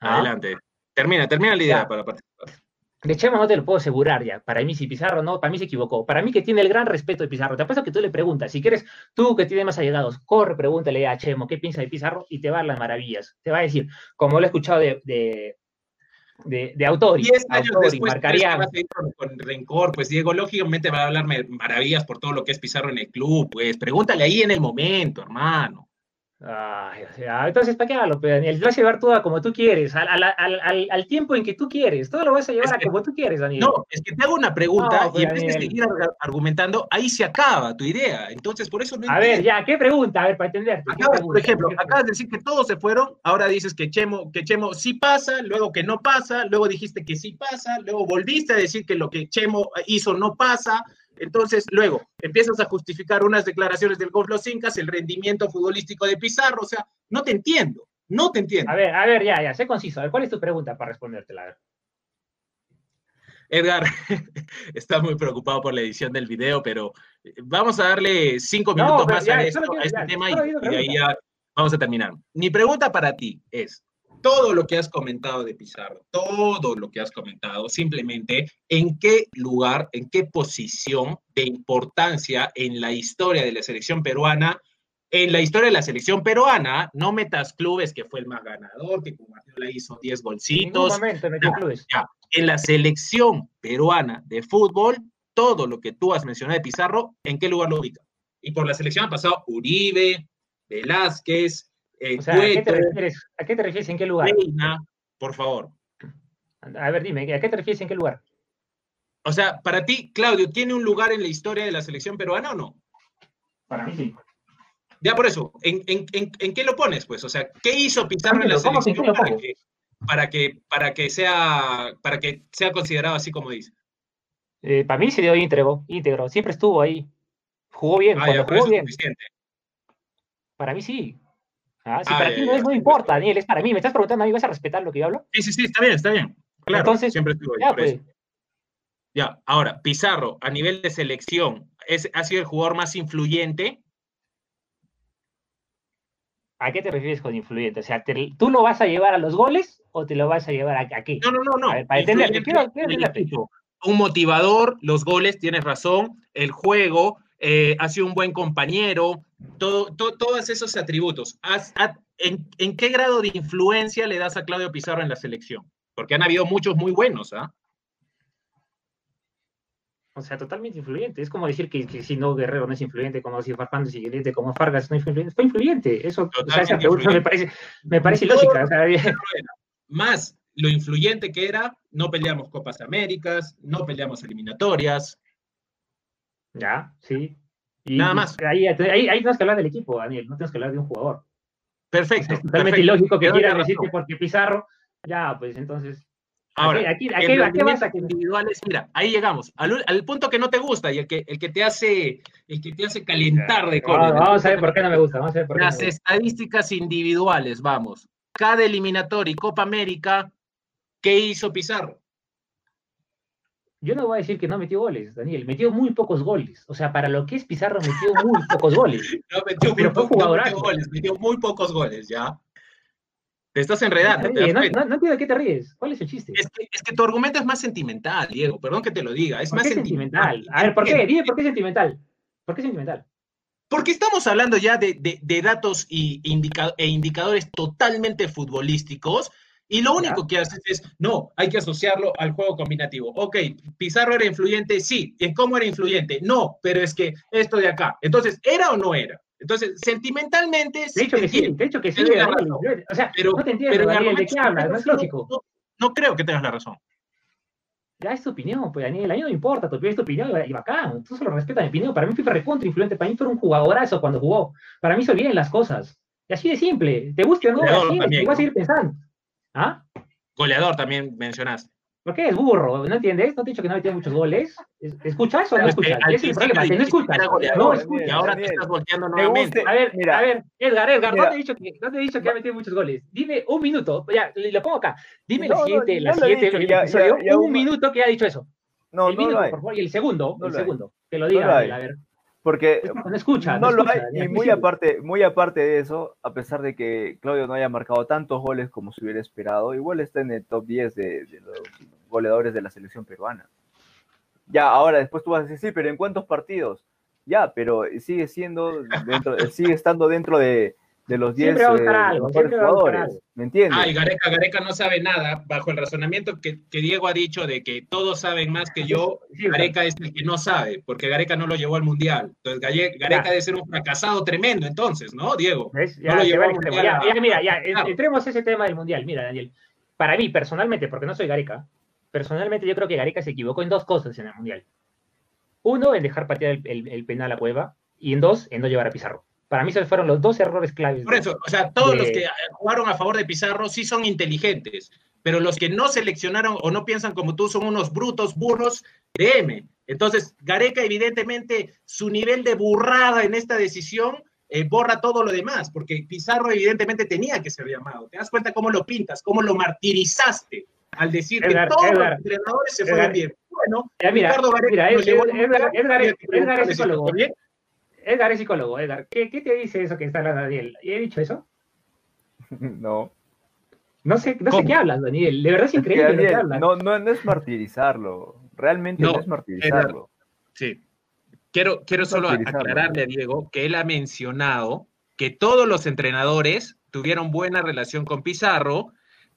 Ah. Adelante. Termina, termina la idea Ya. para participar. De Chema no te lo puedo asegurar ya. Para mí, si Pizarro no, para mí se equivocó. Para mí que tiene el gran respeto de Pizarro. Te apuesto que tú le preguntas, si quieres, tú que tienes más allegados, corre, pregúntale a Chemo qué piensa de Pizarro y te va a dar las maravillas. Te va a decir, como lo he escuchado de, de, de, de Autori, 10 años Autori, después, Marcarián. ¿crees que vas a ir con, con rencor, pues Diego, lógicamente va a hablarme maravillas por todo lo que es Pizarro en el club, pues pregúntale ahí en el momento, hermano. Ay, o sea, entonces, ¿para qué hablo, pe, Daniel? Lo vas a llevar todo a como tú quieres, al, al, al, al- tiempo en que tú quieres. Todo lo vas a llevar Es a como tú quieres, Daniel. No, es que te hago una pregunta No, pues, y en vez de seguir ar- argumentando, ahí se acaba tu idea. Entonces, por eso no a ver, ya, ¿qué pregunta? A ver, para entenderte. ¿qué Acabas, por ejemplo, ¿Qué acabas de decir que todos se fueron, ahora dices que Chemo, que Chemo sí pasa, luego que no pasa, luego dijiste que sí pasa, luego volviste a decir que lo que Chemo hizo no pasa, entonces luego empiezas a justificar unas declaraciones del Golf Los Incas, el rendimiento futbolístico de Pizarro, o sea, no te entiendo, no te entiendo. A ver, a ver, ya, ya, sé conciso. A ver, ¿cuál es tu pregunta para respondértela? A ver. Edgar está muy preocupado por la edición del video, pero eh, vamos a darle cinco minutos más ya, a, solo esto, quiero- a este ya, tema y, y de ahí ya vamos a terminar. Mi pregunta para ti es, todo lo que has comentado de Pizarro, todo lo que has comentado, simplemente, ¿en qué lugar, en qué posición de importancia en la historia de la selección peruana en la historia de la selección peruana, no metas clubes que fue el más ganador, que con Guardiola hizo 10 En ningún golcitos, momento metió ya, clubes. ya. En la selección peruana de fútbol, todo lo que tú has mencionado de Pizarro, ¿en qué lugar lo ubica? Y por la selección han pasado Uribe, Velázquez, eh, O sea, ¿a qué, te refieres, ¿a qué te refieres en qué lugar? Reina, por favor. A ver, dime, ¿a qué te refieres en qué lugar? O sea, para ti, Claudio, ¿tiene un lugar en la historia de la selección peruana o no? Para mí sí. Ya por eso, ¿en, en, en, en qué lo pones, pues? O sea, ¿qué hizo Pizarro en la ¿Cómo que en qué selección para pongo? que, para que, para que sea, para que sea considerado así como dice? Eh, para mí se dio íntegro, íntegro. Siempre estuvo ahí. Jugó bien, Ah, cuando ya, jugó es bien. suficiente. Para mí sí. Ah, si Ah, para ti no es, no importa. Daniel, es para mí. ¿Me estás preguntando a mí? ¿Vas a respetar lo que yo hablo? Sí, sí, sí, está bien, está bien. Claro, Entonces, siempre estuvo ahí, Ya, por pues. eso. Ya, ahora, Pizarro, a nivel de selección, ¿es, ¿ha sido el jugador más influyente? ¿A qué te refieres con influyente? O sea, te- ¿tú lo vas a llevar a los goles o te lo vas a llevar a, a qué? No, no, no, no. Ver, para influyente quiero, quiero. Un motivador, los goles, tienes razón, el juego, eh, ha sido un buen compañero, todo, to- todos esos atributos. En, en qué grado de influencia le das a Claudio Pizarro en la selección? Porque han habido muchos muy buenos, ¿ah? O sea, totalmente influyente. Es como decir que, que si no Guerrero no es influyente, como si Farfán es influyente, como Fargas no es influyente. Fue influyente. Eso, o sea, esa Totalmente pregunta me parece, me parece o sea, Más lo influyente que era, no peleamos Copas Américas, no peleamos eliminatorias. ya, sí. Y, Nada y más. Ahí, ahí, ahí tenemos que hablar del equipo, Daniel. No tenemos que hablar de un jugador. Perfecto. es totalmente perfecto. ilógico que Te doy la quieras decir razón. que porque Pizarro, ya, pues entonces. ¿a Ahora, aquí, aquí, ¿a qué vas rendimientos a que- individuales, mira, ahí llegamos, al, al punto que no te gusta y el que, el que te hace, el que te hace calentar de cólera. Vamos, vamos a ver por qué no me gusta. Vamos a ver por qué no Las estadísticas individuales, vamos. Cada eliminatoria y Copa América, ¿qué hizo Pizarro? Yo no voy a decir que no metió goles, Daniel. Metió muy pocos goles. O sea, para lo que es Pizarro, metió muy pocos goles. No metió, Pero muy fue po- no metió goles, metió muy pocos goles, ¿ya? Te estás ¿Qué te enredando. ¿te? No, cuenta? no- no entiendo de qué te ríes. ¿Cuál es el chiste? Es que, es que tu argumento es más sentimental, Diego, perdón que te lo diga, es ¿Por más qué sentimental. sentimental? A ver, ¿por qué? Dime por qué sentimental. ¿Por qué sentimental? Porque estamos hablando ya de, datos y e indicadores totalmente futbolísticos y lo único que haces es, no, hay que asociarlo al juego combinativo. Ok, Pizarro era influyente, sí. ¿En cómo era influyente? No, pero es que esto de acá. Entonces, ¿era o no era? Entonces, sentimentalmente... De hecho que sí, de hecho que sí. O sea, pero, no te entiendo, Daniel, ¿de qué hablas? No es lógico. No, creo que tengas la razón. Ya es tu opinión, pues Daniel, a mí no me importa, tu opinión es tu opinión y bacán, tú solo respetas mi opinión. Para mí FIFA recontra influyente, para mí fue un jugadorazo cuando jugó. Para mí se olviden las cosas. Y así de simple, te guste o no, así, te voy a seguir pensando. ¿Ah? Goleador también mencionaste. ¿Por qué es burro? ¿No entiendes? ¿No te he dicho que no metía muchos goles? ¿Escuchas o no escuchas? Es el problema, no escuchas. No escuchas. Y ahora te estás volteando nuevamente. A ver, mira, a ver, Edgar, Edgar, no te he dicho que, no te he dicho que ha metido muchos goles. Dime un minuto, ya, lo pongo acá. Dime la siguiente, la siguiente, ya, un minuto que ha dicho eso. No, el minuto, por favor, y el segundo, el segundo, que lo diga, a ver. Porque no escucha, no, lo hay, y muy aparte, muy aparte de eso, a pesar de que Claudio no haya marcado tantos goles como se hubiera esperado, igual está en el top 10 de, los goleadores de la selección peruana. Ya, ahora después tú vas a decir, sí, pero ¿en cuántos partidos? Ya, pero sigue siendo dentro, sigue estando dentro de, de los 10 eh, jugadores. ¿Me entiendes? Ay, Gareca, Gareca no sabe nada, bajo el razonamiento que, que, Diego ha dicho de que todos saben más que yo, Gareca es el que no sabe, porque Gareca no lo llevó al Mundial. Entonces, Gareca debe ser un fracasado tremendo, entonces, ¿no, Diego? Ya, no lo llevó al mundial. ya, mira, ya, entremos a ese tema del Mundial. Mira, Daniel, para mí, personalmente, porque no soy Gareca, personalmente yo creo que Gareca se equivocó en dos cosas en el Mundial. Uno, en dejar patear el, el, el penal a Cueva, y en dos, en no llevar a Pizarro. Para mí esos fueron los dos errores claves. Por eso, o sea, todos los que jugaron a favor de Pizarro sí son inteligentes, pero los que no seleccionaron o no piensan como tú son unos brutos, burros, créeme. Entonces, Gareca, evidentemente, su nivel de burrada en esta decisión eh, borra todo lo demás, porque Pizarro evidentemente tenía que ser llamado. ¿Te das cuenta cómo lo pintas, cómo lo martirizaste al decir que todos los entrenadores se fueron bien? Bueno, mira, Ricardo Gareca mira, Edgar, es psicólogo. Bien Edgar es psicólogo, Edgar. ¿Qué, te dice eso que está hablando Daniel? ¿Y he dicho eso? No. No sé, no sé qué hablas, Daniel. De verdad es increíble que hablas. No, no, no, es martirizarlo. Realmente no, es martirizarlo. sí. Quiero, quiero solo aclararle a Diego que él ha mencionado que todos los entrenadores tuvieron buena relación con Pizarro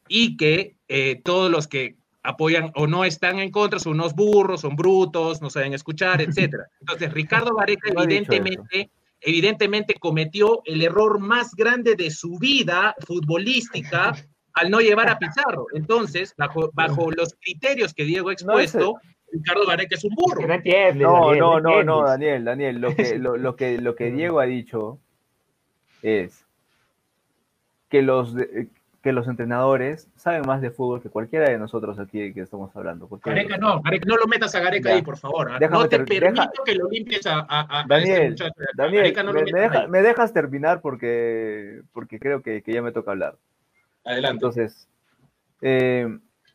y que eh, todos los que apoyan o no están en contra, son unos burros, son brutos, no saben escuchar, etcétera. Entonces, Ricardo Vareca evidentemente, evidentemente cometió el error más grande de su vida futbolística al no llevar a Pizarro. Entonces, bajo, bajo los criterios que Diego ha expuesto, Ricardo Vareca es un burro. No, no, no, no, Daniel, Daniel, lo que, lo, que, lo que Diego ha dicho es que los, que los entrenadores saben más de fútbol que cualquiera de nosotros aquí que estamos hablando. Gareca no, Gareca, no lo metas a Gareca ahí, por favor. ¿ah? no te permito que lo limpies a, a, este Daniel, Daniel me, dejas terminar porque, porque creo que, que, ya me toca hablar. Adelante. Entonces, eh,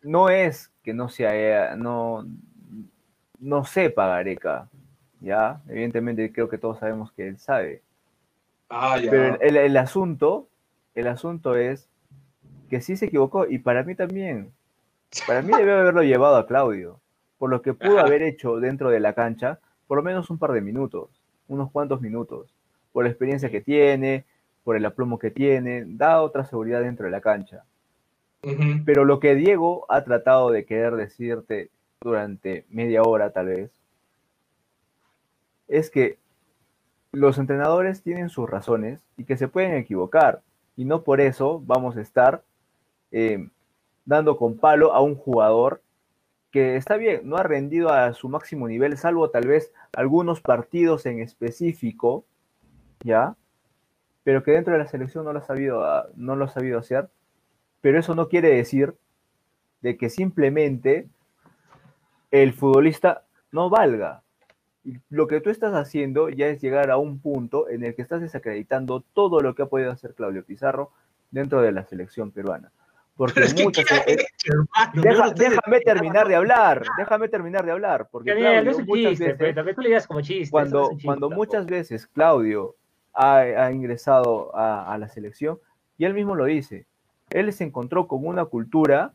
no es que no sea, no, no sepa Gareca, ¿ya? Evidentemente creo que todos sabemos que él sabe. Ah, ya. Pero el, el asunto, el asunto es que sí se equivocó, y para mí también. Para mí debe haberlo llevado a Claudio, por lo que pudo haber hecho dentro de la cancha, por lo menos un par de minutos, unos cuantos minutos, por la experiencia que tiene, por el aplomo que tiene, da otra seguridad dentro de la cancha. Pero lo que Diego ha tratado de querer decirte durante media hora tal vez, es que los entrenadores tienen sus razones y que se pueden equivocar, y no por eso vamos a estar eh, dando con palo a un jugador que está bien, no ha rendido a su máximo nivel, salvo tal vez algunos partidos en específico, ¿ya? Pero que dentro de la selección no lo ha sabido, ah, no lo ha sabido hacer. Pero eso no quiere decir de que simplemente el futbolista no valga. Lo que tú estás haciendo ya es llegar a un punto en el que estás desacreditando todo lo que ha podido hacer Claudio Pizarro dentro de la selección peruana. Porque muchas, déjame terminar de hablar, déjame terminar de hablar, porque Claudio, muchas veces, como chiste, cuando, cuando muchas veces Claudio ha, ingresado a, la selección, y él mismo lo dice, él se encontró con una cultura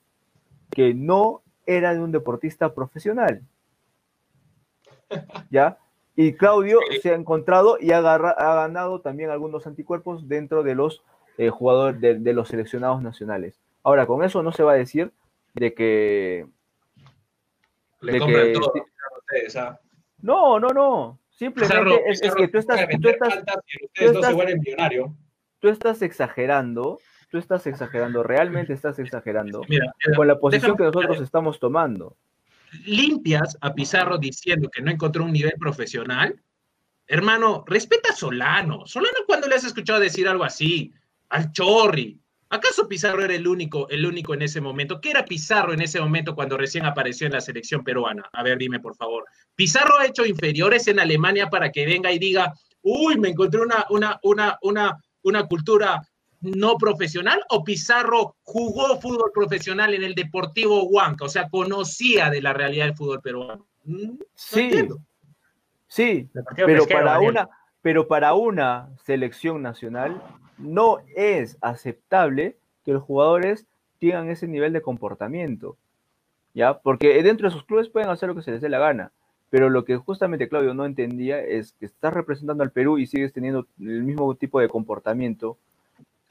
que no era de un deportista profesional. ¿Ya? Y Claudio se ha encontrado y ha, ha, ganado también algunos anticuerpos dentro de los eh, jugadores de, los seleccionados nacionales. Ahora, con eso no se va a decir de que. Le compran todo ustedes, ¿ah? No, no, no. Simplemente es, que tú estás. Tú estás, tú estás exagerando tú estás exagerando, realmente estás exagerando con la posición que nosotros estamos tomando. Limpias a Pizarro diciendo que no encontró un nivel profesional. Hermano, respeta a Solano. Solano, cuando le has escuchado decir algo así? Al Chorri. ¿Acaso Pizarro era el único, el único en ese momento? ¿Qué era Pizarro en ese momento cuando recién apareció en la selección peruana? A ver, dime por favor. Pizarro ha hecho inferiores en Alemania para que venga y diga, uy, me encontré una, una, una, una, una cultura no profesional o Pizarro jugó fútbol profesional en el Deportivo Huanca, o sea, conocía de la realidad del fútbol peruano. Mm, sí, sí, pero para, una, pero para una selección nacional no es aceptable que los jugadores tengan ese nivel de comportamiento, ¿ya? Porque dentro de sus clubes pueden hacer lo que se les dé la gana, pero lo que justamente Claudio no entendía es que estás representando al Perú y sigues teniendo el mismo tipo de comportamiento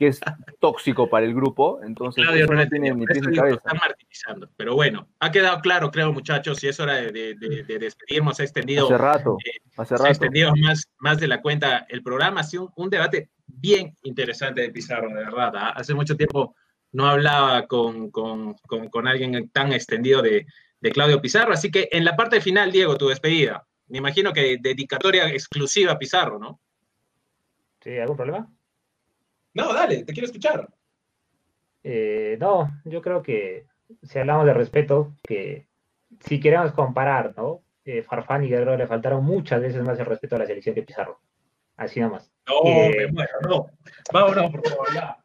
que es tóxico para el grupo, entonces no tiene ni pies ni cabeza. Están martirizando. Pero bueno, ha quedado claro, creo, muchachos, y es hora de, despedirnos. Ha extendido, hace rato, eh, hace rato. Ha extendido más, más de la cuenta el programa. Ha sido un, debate bien interesante de Pizarro, de verdad. ¿ah? Hace mucho tiempo no hablaba con, con, con, alguien tan extendido de, de Claudio Pizarro. Así que en la parte final, Diego, tu despedida. Me imagino que dedicatoria exclusiva a Pizarro, ¿no? Sí, ¿algún problema? No, dale, te quiero escuchar. Eh, no, yo creo que si hablamos de respeto, que si queremos comparar, ¿no? Eh, Farfán y Guerrero le faltaron muchas veces más el respeto a la selección que Pizarro. Así nomás. No, me muero, no. Vámonos, por favor, ya.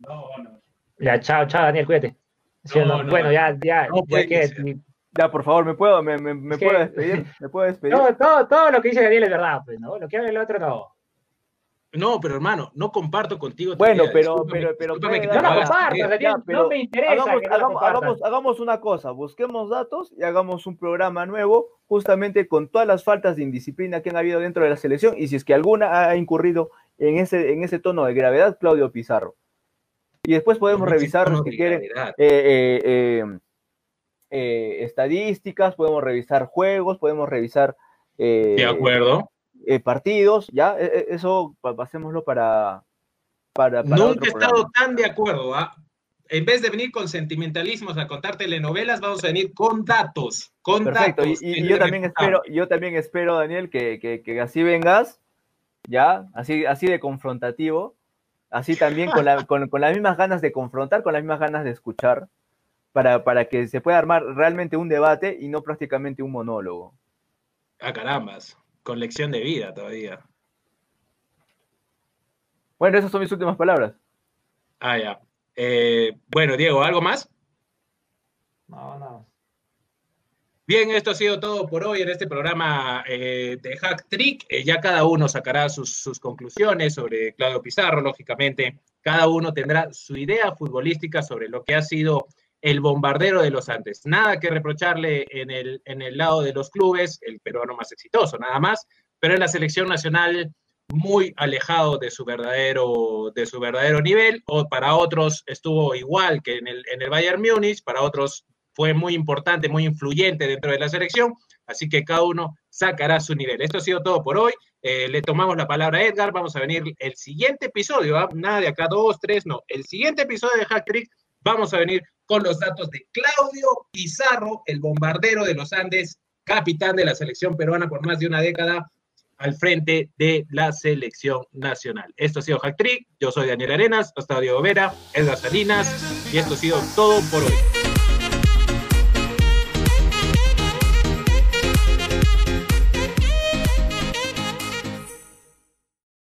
No, no. Ya, chao, chao, Daniel, cuídate. bueno, ya, ya, ya que Ya, por favor, ¿me puedo, me, me, me puedo despedir? ¿Me puedo despedir? Todo, todo, todo, lo que dice Daniel es verdad, pues, ¿no? Lo que habla el otro, no. No, pero hermano, no comparto contigo. Bueno, pero, pero, pero, no, no me interesa. Hagamos, hagamos, una cosa, busquemos datos y hagamos un programa nuevo, justamente con todas las faltas de indisciplina que han habido dentro de la selección, y si es que alguna ha incurrido en ese, en ese tono de gravedad, Claudio Pizarro. Y después podemos revisar, si quieren, eh, eh, eh, estadísticas, podemos revisar juegos, podemos revisar. de acuerdo eh, partidos, ya, e, e, eso pasémoslo para, para, Nunca he estado tan de acuerdo, ¿ah? En vez de venir con sentimentalismos a contar telenovelas, vamos a venir con datos, con Perfecto. datos. Y, yo también espero, yo también espero, Daniel, que, que, así vengas, ya, así, así de confrontativo, así también con, la, con, con, las mismas ganas de confrontar, con las mismas ganas de escuchar, para, para que se pueda armar realmente un debate y no prácticamente un monólogo. A ah, carambas con lección de vida todavía. Bueno, esas son mis últimas palabras. Ah, ya. Eh, bueno, Diego, ¿algo más? No, no. Bien, esto ha sido todo por hoy en este programa eh, de Hack Trick. Eh, ya cada uno sacará sus, sus, conclusiones sobre Claudio Pizarro, lógicamente. Cada uno tendrá su idea futbolística sobre lo que ha sido el bombardero de los Andes. Nada que reprocharle en el, en el lado de los clubes, el peruano más exitoso, nada más, pero en la selección nacional muy alejado de su verdadero, de su verdadero nivel, o para otros estuvo igual que en el, en el Bayern Múnich, para otros fue muy importante, muy influyente dentro de la selección, así que cada uno sacará su nivel. Esto ha sido todo por hoy. Eh, le tomamos la palabra a Edgar. Vamos a venir el siguiente episodio, ¿ah? nada de acá, dos, tres, no. El siguiente episodio de Hack Trick, vamos a venir con los datos de Claudio Pizarro, el bombardero de los Andes, capitán de la selección peruana por más de una década al frente de la selección nacional. Esto ha sido Hack yo soy Daniel Arenas, hasta Diego Vera, Edgar Salinas, y esto ha sido todo por hoy.